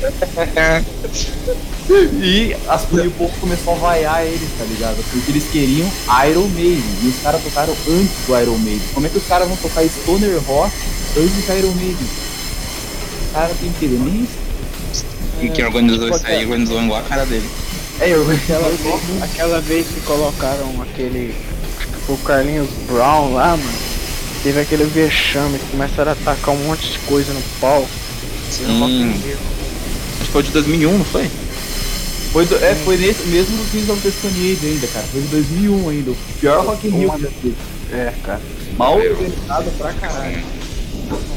Speaker 4: e, as, e o povo começou a vaiar eles, tá ligado? Porque eles queriam Iron Maiden. E os caras tocaram antes do Iron Maiden. Como é que os caras vão tocar Stoner Rock antes do Iron Maiden? Cara tem que entender nem isso.
Speaker 3: E quem organizou isso aí organizou igual a cara dele.
Speaker 1: É, eu aquela vez, aquela vez que colocaram aquele. Acho que foi o Carlinhos Brown lá, mano. Teve aquele vexame que começaram a atacar um monte de coisa no pau.
Speaker 3: Sim. Acho que foi de 2001, não foi?
Speaker 4: Foi, do, é, foi nesse mesmo do Kings of the Stone Age ainda, cara. Foi de 2001 ainda. O pior Rock in Rio que já teve.
Speaker 1: É, cara.
Speaker 4: Mal organizado pra caralho.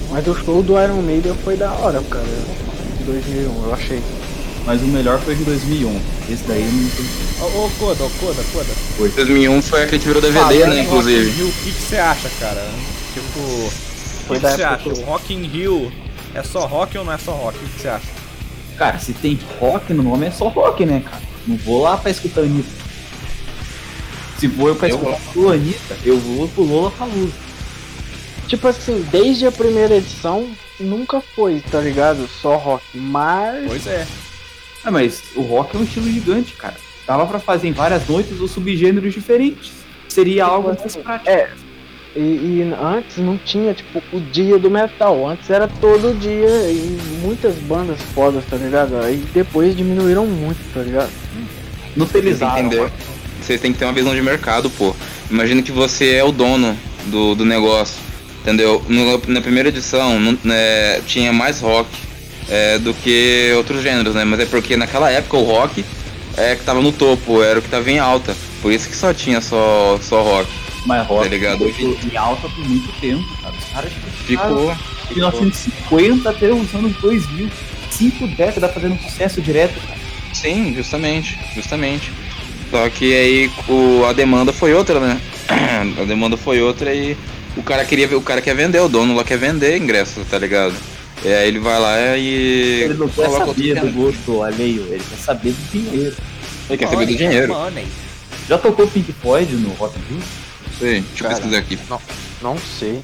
Speaker 1: Mas o show do Iron Maiden foi da hora, cara. De 2001, eu achei.
Speaker 4: Mas o melhor foi de 2001. Esse daí eu não entendi.
Speaker 2: Ô, ô, Koda, ô, Koda, Koda.
Speaker 3: 2001 foi a que virou DVD,
Speaker 2: Falando
Speaker 3: né, inclusive.
Speaker 2: Rock in Rio, O que você acha, cara? Tipo, o
Speaker 1: Foi
Speaker 2: que você acha?
Speaker 1: que
Speaker 2: O Rock in Rio é só rock ou não é só rock? O que você acha?
Speaker 4: Cara, se tem rock no nome é só rock, né, cara? Não vou lá pra escutar Anitta. Se for pra
Speaker 3: Eu
Speaker 4: escutar a Anitta, eu vou pro Lola Palusa.
Speaker 1: Tipo assim, desde a primeira edição, nunca foi, tá ligado? Só rock. Mas.
Speaker 2: Pois é.
Speaker 4: Ah, mas o rock é um estilo gigante, cara. Dava pra fazer em várias noites os subgêneros diferentes. Seria algo mais prático.
Speaker 1: É. E, e antes não tinha, tipo, o dia do metal. Antes era todo dia e muitas bandas fodas, tá ligado? Aí depois diminuíram muito, tá ligado?
Speaker 4: Não
Speaker 3: Vocês têm que
Speaker 4: utilizaram.
Speaker 3: entender. Vocês têm que ter uma visão de mercado, pô. Imagina que você é o dono do, do negócio. Entendeu? No- na primeira edição não- né, tinha mais rock é, do que outros gêneros, né? Mas é porque naquela época o rock é que tava no topo, era o que tava em alta. Por isso que só tinha só, só rock.
Speaker 4: Mas rock
Speaker 3: Tá ligado?
Speaker 4: ficou em alta por muito tempo, cara. Os caras
Speaker 3: Ficou.
Speaker 4: de 1950 até os anos 2000. Cinco décadas fazendo sucesso direto, cara.
Speaker 3: Sim, justamente, justamente. Só que aí o, a demanda foi outra, né? A demanda foi outra e o cara queria ver, o cara quer vender, o dono lá quer vender ingresso, tá ligado? E aí ele vai lá e.
Speaker 4: Ele não quer saber do gosto alheio, ele quer saber do dinheiro.
Speaker 3: Ele quer saber do dinheiro.
Speaker 4: Já tocou Pink Floyd no Rock in Rio?
Speaker 3: Sei, deixa eu
Speaker 1: Cara.
Speaker 3: pesquisar aqui.
Speaker 1: Não sei.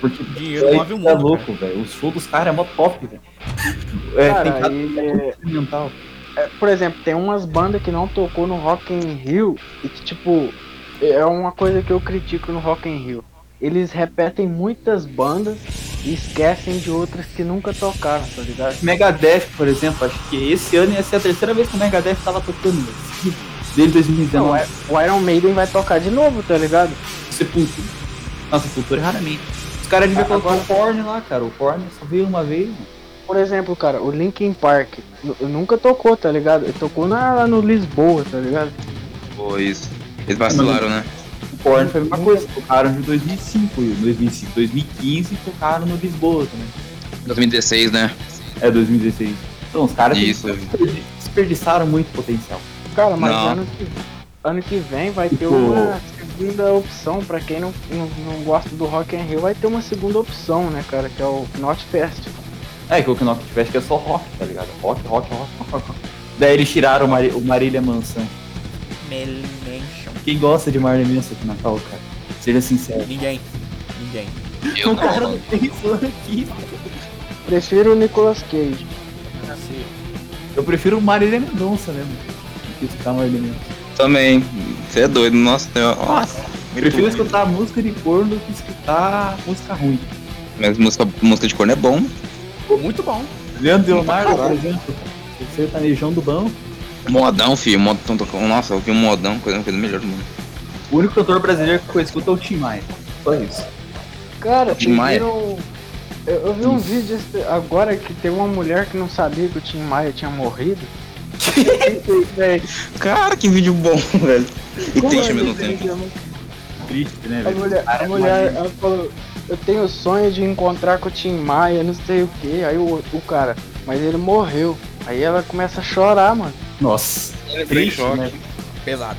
Speaker 4: Porque
Speaker 2: Dinheiro
Speaker 4: Floyd
Speaker 2: move o
Speaker 4: é
Speaker 2: mundo,
Speaker 4: louco, velho. O show dos caras é mó top, velho. É,
Speaker 1: Cara,
Speaker 4: tem cada é experimental.
Speaker 1: É, por exemplo, tem umas bandas que não tocou no Rock in Rio e que, tipo, é uma coisa que eu critico no Rock in Rio. Eles repetem muitas bandas e esquecem de outras que nunca tocaram, tá ligado?
Speaker 4: Megadeth, por exemplo, acho que esse ano ia ser a terceira vez que o Megadeth tava tocando. Desde
Speaker 1: Não,
Speaker 4: 2019.
Speaker 1: é- o Iron Maiden vai tocar de novo, tá ligado?
Speaker 4: Sepultura. Nossa, Sepultura raramente. Os caras deviam colocar
Speaker 1: Agora-
Speaker 4: o Korn lá, cara. O Korn só veio uma vez.
Speaker 1: Por exemplo, cara, o Linkin Park nu- nunca tocou, tá ligado? Ele tocou na, lá no Lisboa, tá ligado?
Speaker 3: Isso. Eles vacilaram, né?
Speaker 4: O Korn foi a mesma coisa. Tocaram de 2005, e 2005, 2015 e tocaram no Lisboa também.
Speaker 3: 2016, né?
Speaker 4: É, 2016. Então, os caras
Speaker 3: Isso.
Speaker 4: desperdiçaram muito potencial.
Speaker 1: Cara, mas
Speaker 3: Não.
Speaker 1: ano que, ano que vem vai ter
Speaker 4: Tipo-
Speaker 1: uma segunda opção, pra quem não, não, não gosta do Rock in Rio, vai ter uma segunda opção, né, cara, que é o Not Festival.
Speaker 4: É, que o tivesse que é só rock, tá ligado? Rock, rock, rock, rock. Daí eles tiraram o, Mari, o Marília Mansão.
Speaker 2: Mansion.
Speaker 4: Quem gosta de Marília Manson aqui na Natal, cara? Seja sincero.
Speaker 2: Ninguém. Ninguém.
Speaker 3: Eu
Speaker 4: O cara
Speaker 3: não,
Speaker 4: tem isso aqui.
Speaker 1: Prefiro o Nicolas Cage.
Speaker 4: Eu prefiro o Marília Mendonça mesmo. Que escutar Marília Manson.
Speaker 3: também. Você é doido, nossa. eu- Nossa.
Speaker 4: Eu prefiro escutar música de corno do que escutar música ruim.
Speaker 3: Mas música, música de corno é bom.
Speaker 2: Muito bom.
Speaker 4: Leandro Leonardo, por exemplo. Você tá sertanejão do banco.
Speaker 3: Modão, filho. Modão, tocando- nossa, eu vi um modão, coisa, coisa melhor do mundo.
Speaker 4: O único cantor brasileiro que eu escuto é o Tim Maia. Só isso.
Speaker 1: Cara,
Speaker 3: Tim Maia?
Speaker 1: viram- Eu, eu vi um vídeo agora que tem uma mulher que não sabia que o Tim Maia tinha morrido.
Speaker 3: Cara, que vídeo bom, velho. E
Speaker 1: como
Speaker 3: triste ao mesmo tempo.
Speaker 1: é muito-
Speaker 4: triste, né,
Speaker 1: A
Speaker 4: velho?
Speaker 1: mulher,
Speaker 4: Cara,
Speaker 1: a mulher ela falou, eu tenho o sonho de encontrar com o Tim Maia, não sei o que. Aí o, o cara, mas ele morreu. Aí ela começa a chorar, mano.
Speaker 4: Nossa, triste,
Speaker 3: choque.
Speaker 4: né?
Speaker 2: Pesado.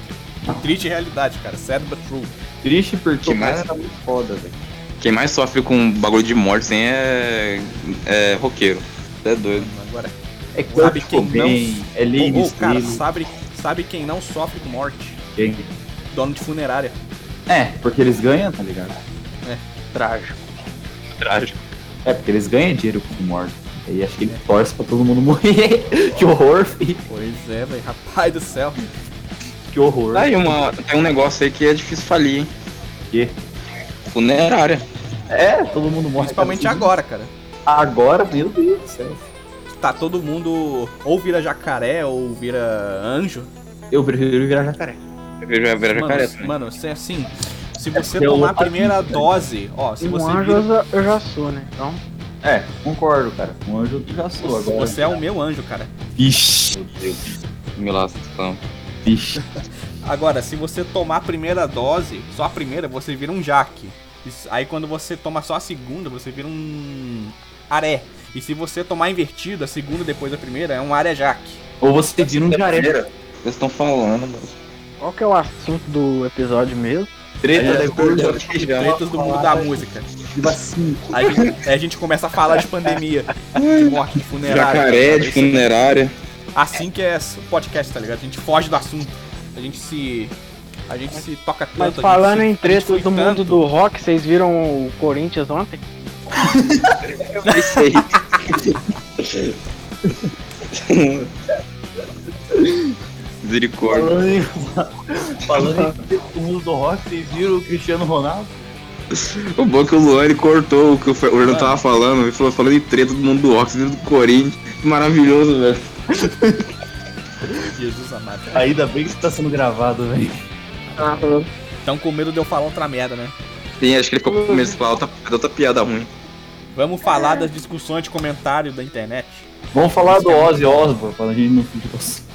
Speaker 2: Triste realidade, cara. Sad but true.
Speaker 4: Triste porque
Speaker 3: Que
Speaker 4: o cara
Speaker 3: mais?
Speaker 4: era muito foda, velho.
Speaker 3: Quem mais sofre com bagulho de morte assim é. é roqueiro. É doido.
Speaker 2: Agora,
Speaker 4: É
Speaker 2: Sabe quem
Speaker 4: Cobain, é Lane
Speaker 2: ô, ô, cara, sabe, sabe quem não sofre com morte?
Speaker 4: quem?
Speaker 2: Dono de funerária.
Speaker 4: É, porque eles ganham, tá ligado?
Speaker 1: Trágico.
Speaker 3: Trágico.
Speaker 4: É, porque eles ganham dinheiro com morte. Aí acho que ele torce pra todo mundo morrer. que horror, filho.
Speaker 2: Pois é, velho. Rapaz do céu.
Speaker 4: Que horror.
Speaker 3: Tá aí uma, tem um negócio aí que é difícil falir, hein?
Speaker 4: Que?
Speaker 3: Funerária.
Speaker 4: É, todo mundo morre.
Speaker 2: Principalmente
Speaker 4: cara.
Speaker 2: agora, cara.
Speaker 4: Agora, meu Deus do céu.
Speaker 2: Tá todo mundo ou vira jacaré ou vira anjo.
Speaker 4: Eu prefiro virar jacaré.
Speaker 3: Eu Vera
Speaker 2: Mano,
Speaker 3: Jacaré também.
Speaker 2: mano, se assim, se você
Speaker 4: Eu-
Speaker 2: tomar a primeira dose, ó, se
Speaker 1: um
Speaker 2: você
Speaker 1: anjo
Speaker 2: vira,
Speaker 1: eu já sou, né? Então,
Speaker 4: É, concordo, cara. Um anjo eu já sou agora.
Speaker 2: você é o meu anjo, cara.
Speaker 4: Vixe,
Speaker 3: Meu Deus. Humilhação.
Speaker 4: vixe.
Speaker 2: Agora, se você tomar a primeira dose, só a primeira, você vira um jaque. Aí quando você toma só a segunda, você vira um aré. E se você tomar invertido, a segunda depois da primeira, é um aré jaque.
Speaker 4: Ou você vira um jaré.
Speaker 3: Vocês estão falando, mano.
Speaker 1: qual que é o assunto do episódio mesmo?
Speaker 4: Treta
Speaker 3: É,
Speaker 4: gorda.
Speaker 2: Tretas do mundo da música. Aí a gente, aí a gente começa a falar de pandemia, de morte, de funerária.
Speaker 3: Jacaré de
Speaker 2: Isso-
Speaker 3: funerária.
Speaker 2: Assim que é o podcast, tá ligado? A gente foge do assunto. A gente se. A gente se toca tanto.
Speaker 1: Mas falando
Speaker 2: se-
Speaker 1: em tretas do mundo
Speaker 2: tanto-
Speaker 1: do rock, vocês viram o Corinthians ontem?
Speaker 3: Aí. Misericórdia.
Speaker 4: Falando em, falando em o mundo do rock, vocês viram o Cristiano Ronaldo?
Speaker 3: O bom é que o Luan ele cortou o que o Fernando tava falando. Ele falou falando em treta do mundo do rock, treta do Corinthians. Que maravilhoso, velho.
Speaker 2: Jesus amado.
Speaker 4: Ainda bem que isso tá sendo gravado, velho.
Speaker 2: Tão com medo de eu falar outra merda, né?
Speaker 3: Sim, acho que ele ficou com medo de falar outra, outra piada ruim.
Speaker 2: Vamos falar das discussões de comentário da internet.
Speaker 4: Vamos falar do Ozzy Osbourne, pra gente não fugir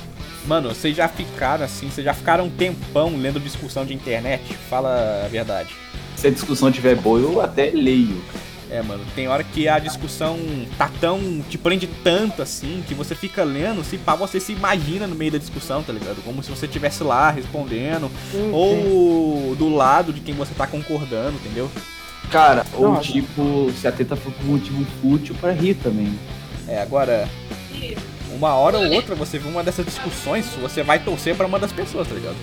Speaker 2: Mano, vocês já ficaram assim, vocês já ficaram um tempão lendo discussão de internet? Fala a verdade.
Speaker 4: Se a discussão tiver boa, eu até leio.
Speaker 2: É, mano, tem hora que a discussão tá tão. te prende tanto assim que você fica lendo, se pá, você se imagina no meio da discussão, tá ligado? Como se você estivesse lá respondendo, ou do lado de quem você tá concordando, entendeu?
Speaker 4: Cara, ou
Speaker 1: Não,
Speaker 4: tipo, se a teta for por um motivo fútil pra rir também.
Speaker 2: É, agora. Uma hora ou outra você vê uma dessas discussões, você vai torcer pra uma das pessoas, tá ligado?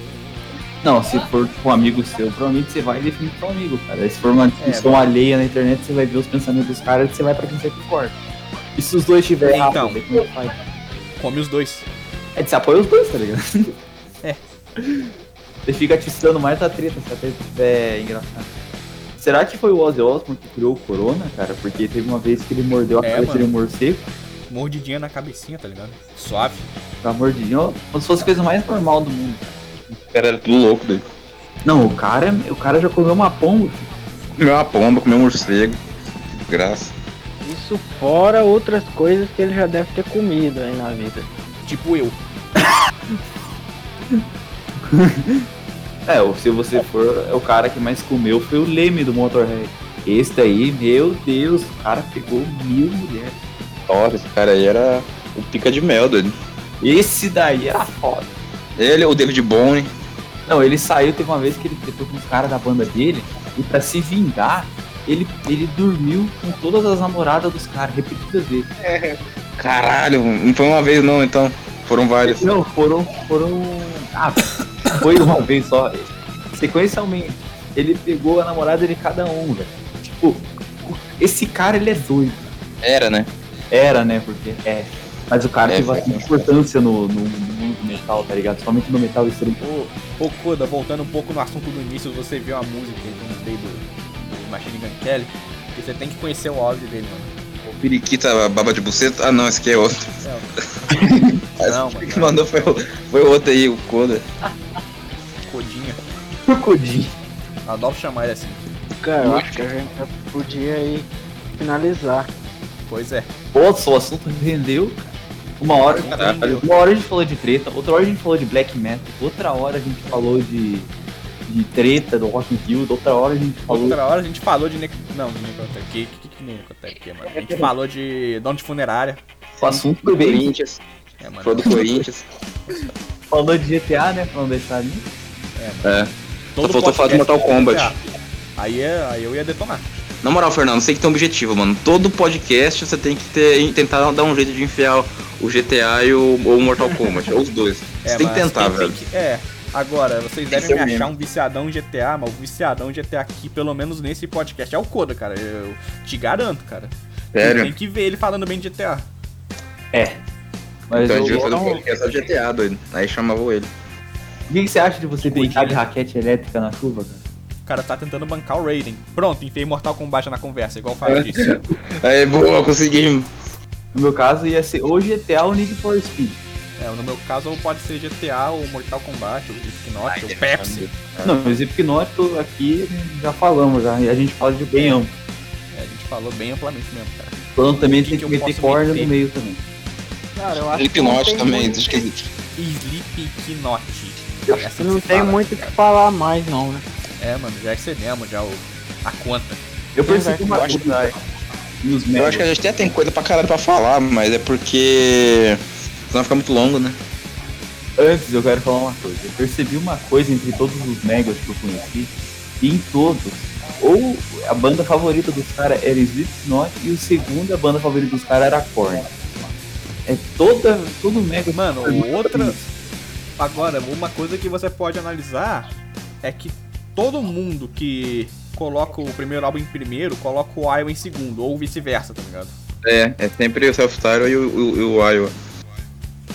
Speaker 4: Não, se for tipo um amigo seu, provavelmente você vai definir pro amigo, cara. Se for uma discussão
Speaker 2: bom.
Speaker 4: alheia na internet, você vai ver os pensamentos dos caras e você vai pra quem você concorda. E se os dois tiverem
Speaker 2: Então.
Speaker 4: é faz.
Speaker 2: Come os dois.
Speaker 4: É de se apoia os dois, tá ligado?
Speaker 2: É.
Speaker 4: Você fica atiçando mais a treta se a treta estiver engraçada. Será que foi o Ozzy Osbourne que criou o Corona, cara? Porque teve uma vez que ele mordeu a
Speaker 2: É,
Speaker 4: cabeça de um morcego,
Speaker 2: Mordidinha na cabecinha, tá ligado? Suave.
Speaker 4: tá mordidinho, como se fosse a coisa mais normal do mundo.
Speaker 3: O cara era tudo louco dele.
Speaker 4: Não, o cara, o cara já comeu uma pomba.
Speaker 3: Comeu uma pomba, comeu um morcego. Graça.
Speaker 1: Isso fora outras coisas que ele já deve ter comido aí na vida.
Speaker 2: Tipo eu.
Speaker 4: É, ou se você for, é o cara que mais comeu foi o Leme do Motorhead. Esse daí, meu Deus, o cara pegou mil mulheres.
Speaker 3: Nossa, esse cara aí era o pica de mel dele.
Speaker 4: Esse daí era foda.
Speaker 3: Ele, o David Bowie.
Speaker 4: Não, ele saiu, teve uma vez que ele tretou com os caras da banda dele, e pra se vingar, ele, ele dormiu com todas as namoradas dos caras, repetidas vezes.
Speaker 3: Caralho, não foi uma vez não, então. Foram várias.
Speaker 4: Não, foram. foram. Ah, foi uma vez só. Sequencialmente, ele pegou a namorada de cada um, velho. Tipo, esse cara ele é doido.
Speaker 3: Era, né?
Speaker 4: Era, né? Porque é. Mas o cara
Speaker 3: É,
Speaker 4: teve bastante importância no, no, no mundo do metal, tá ligado? Somente no metal extremo.
Speaker 2: Ô, ô Koda, voltando um pouco no assunto do início, você viu a música que eu do, do Machine Gun Kelly, que você tem que conhecer o áudio dele, mano.
Speaker 3: O Periquita Baba de Buceta. Ah, não, esse aqui é outro.
Speaker 2: Não,
Speaker 3: Esse
Speaker 2: mano,
Speaker 3: que mandou foi, o- foi o outro aí, o Coda.
Speaker 2: Codinha.
Speaker 4: Crocodilo.
Speaker 2: Adoro chamar ele assim.
Speaker 1: Cara, eu acho que a gente já podia aí finalizar.
Speaker 2: Pois é.
Speaker 4: Nossa, o assunto rendeu. Uma hora,
Speaker 3: Caralho.
Speaker 4: uma hora a gente falou de treta, outra hora a gente falou de black metal, outra hora a gente falou de de treta do Rock. Da outra hora a gente falou.
Speaker 2: Outra hora a gente falou de Nec... Não, de Necrotec. Que que, que Necrotec é, mano? A gente falou de dono de funerária.
Speaker 4: O assunto foi
Speaker 3: Do. Corinthians.
Speaker 2: É, mano.
Speaker 3: Falou do Corinthians.
Speaker 4: Falou de GTA, né? Pra não deixar ali.
Speaker 3: É.
Speaker 2: Todo
Speaker 3: Só faltou falar de Mortal Kombat.
Speaker 2: GTA. Aí, é, aí eu ia detonar.
Speaker 3: Na moral, Fernando, você tem que ter um objetivo, mano. Todo podcast você tem que ter, tentar dar um jeito de enfiar o GTA e o, ou o Mortal Kombat. ou os dois. Você tem que tentar,
Speaker 2: quem
Speaker 3: velho.
Speaker 2: tem que- É. Agora, vocês devem me achar
Speaker 3: mesmo.
Speaker 2: um viciadão em GTA, mas o viciadão em GTA aqui, pelo menos nesse podcast, é o Koda, cara. Eu te garanto, cara.
Speaker 3: Sério?
Speaker 2: Tem que ver ele falando bem de GTA.
Speaker 4: É. Mas
Speaker 3: Então a
Speaker 4: eu,
Speaker 3: gente vai fazer um podcast só GTA, doido. Aí chamava ele.
Speaker 4: o que que você acha de você
Speaker 2: Cuide,
Speaker 4: deitar de raquete elétrica na chuva, cara?
Speaker 2: O cara tá tentando bancar o Raiden. Pronto, enfiei Mortal Kombat na conversa, igual o
Speaker 3: É.
Speaker 2: Fábio disse.
Speaker 3: Aí, boa, conseguimos.
Speaker 4: No meu caso, ia ser ou GTA ou Need for Speed.
Speaker 2: É, no meu caso pode ser GTA, ou Mortal Kombat, ou Slipknot, ou Pepsi.
Speaker 4: Não, mas Hipnótico aqui já falamos, já, e a gente fala de bem amplo.
Speaker 2: É, a gente falou bem amplamente mesmo, cara.
Speaker 4: Falando também tem
Speaker 2: que
Speaker 4: que meter corda
Speaker 2: meter?
Speaker 4: no meio também.
Speaker 1: Cara, eu acho que
Speaker 3: Slipknot também,
Speaker 1: muito-
Speaker 3: esquisito.
Speaker 2: Slipknot.
Speaker 1: Eu
Speaker 2: É
Speaker 1: acho que não tem
Speaker 2: fala,
Speaker 1: muito o que falar mais, não, né?
Speaker 2: É, mano, já excedemos já o, a conta.
Speaker 4: Eu percebi
Speaker 1: vai
Speaker 4: uma coisa
Speaker 3: Eu acho que a gente até tem coisa pra caralho pra falar, mas é porque. Senão fica muito longo, né?
Speaker 4: Antes eu quero falar uma coisa. Eu percebi uma coisa entre todos os megas que eu conheci, e em todos, ou a banda favorita dos caras era Slipknot e o segundo a banda favorita dos caras era Korn. É toda, todo mega.
Speaker 2: Mano, outra. Agora, uma coisa que você pode analisar é que todo mundo que coloca o primeiro álbum em primeiro, coloca o Iowa em segundo, ou vice-versa, tá ligado?
Speaker 3: É, é sempre o Self-Style e o, o, e o Iowa.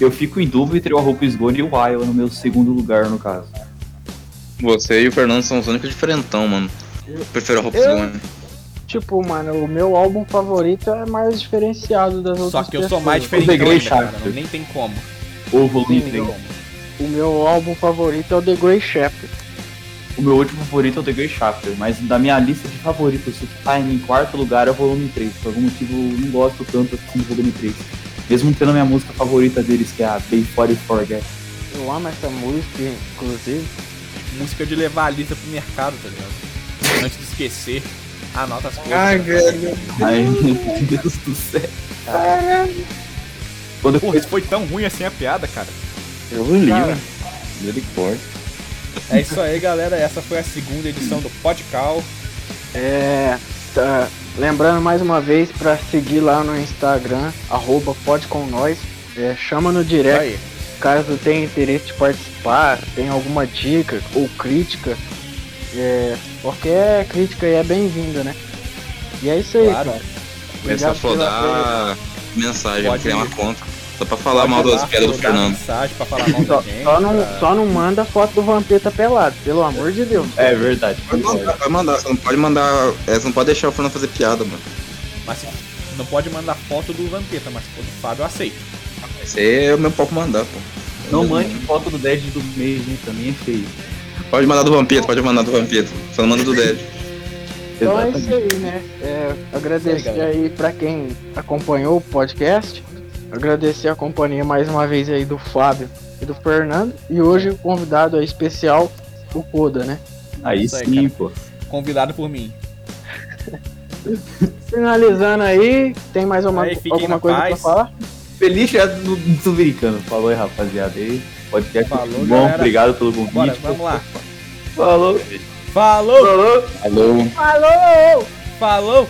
Speaker 4: Eu fico em dúvida entre o Hope Gone e o Iowa no meu segundo lugar, no caso.
Speaker 3: Você e o Fernando são os únicos diferentão, mano. Eu prefiro a Hope Gone.
Speaker 1: Tipo, mano, o meu álbum favorito é mais diferenciado das outras
Speaker 2: Só que eu sou mais
Speaker 4: The
Speaker 2: diferente
Speaker 4: Grey
Speaker 2: ainda, cara. Nem tem como.
Speaker 4: 3.
Speaker 2: Como.
Speaker 1: O meu álbum favorito é o The Grey Chapter.
Speaker 4: O meu último favorito é o The Great Chapter, mas da minha lista de favoritos, se tá em quarto lugar é o volume 3. Por algum motivo eu não gosto tanto assim do volume 3. Mesmo tendo a minha música favorita deles, que é a Before You Forget.
Speaker 1: Eu amo essa música, inclusive.
Speaker 2: Música de levar a lista pro mercado, tá ligado? Antes de esquecer, anota as coisas.
Speaker 3: Ai, velho.
Speaker 4: Ai, meu Deus do céu. Quando eu
Speaker 2: Porra, foi tão ruim assim a piada, cara.
Speaker 3: Eu li, mano. Misericórdia.
Speaker 2: É isso aí, galera. Essa foi a segunda edição do Podcal.
Speaker 1: É, tá, lembrando mais uma vez pra seguir lá no Instagram, arroba pode com nós. É, chama no direct caso tenha interesse de participar, tem alguma dica ou crítica. É, qualquer crítica aí é bem-vinda, né? E é isso aí,
Speaker 2: Claro.
Speaker 1: cara.
Speaker 3: Começa a flodar mensagem,
Speaker 2: Pode
Speaker 3: criar uma conta. Só pra falar mal das piadas do Fernando.
Speaker 2: mensagem pra falar mal da
Speaker 1: Só,
Speaker 2: gente.
Speaker 1: só não,
Speaker 2: pra-
Speaker 1: só não manda foto do Vampeta pelado, pelo amor de Deus.
Speaker 4: É verdade.
Speaker 3: Vai mandar, vai mandar, você não pode mandar. é, você não pode deixar o Fernando fazer piada, mano.
Speaker 2: Mas se- não pode mandar foto do Vampeta, mas foto do Fábio eu aceito.
Speaker 3: Esse aí é o meu pau pra mandar, pô.
Speaker 4: Não mande foto do Dead do mês, hein? Também é feio.
Speaker 3: Pode mandar do Vampiro, pode mandar do Vampiro. Só não manda do Dead.
Speaker 1: Então é
Speaker 4: Exatamente.
Speaker 1: isso aí, né? É, agradecer
Speaker 2: galera.
Speaker 1: aí pra quem acompanhou o podcast. Agradecer a companhia mais uma vez aí do Fábio e do Fernando. E hoje o convidado aí especial, o Koda, né?
Speaker 4: Aí
Speaker 2: Isso aí,
Speaker 4: sim,
Speaker 2: cara.
Speaker 4: pô.
Speaker 2: Convidado por mim.
Speaker 1: Finalizando aí, tem mais uma,
Speaker 2: Aí,
Speaker 1: alguma coisa
Speaker 2: paz.
Speaker 1: pra falar?
Speaker 4: Feliz já do do brincando. Falou aí, rapaziada. Aí, podcast
Speaker 2: Falou,
Speaker 4: muito bom.
Speaker 2: galera.
Speaker 4: Obrigado pelo convite.
Speaker 2: Bora, vamos lá.
Speaker 4: Falou.
Speaker 2: Falou!
Speaker 4: Falou.
Speaker 3: Alô?
Speaker 1: Falou!
Speaker 2: Falou!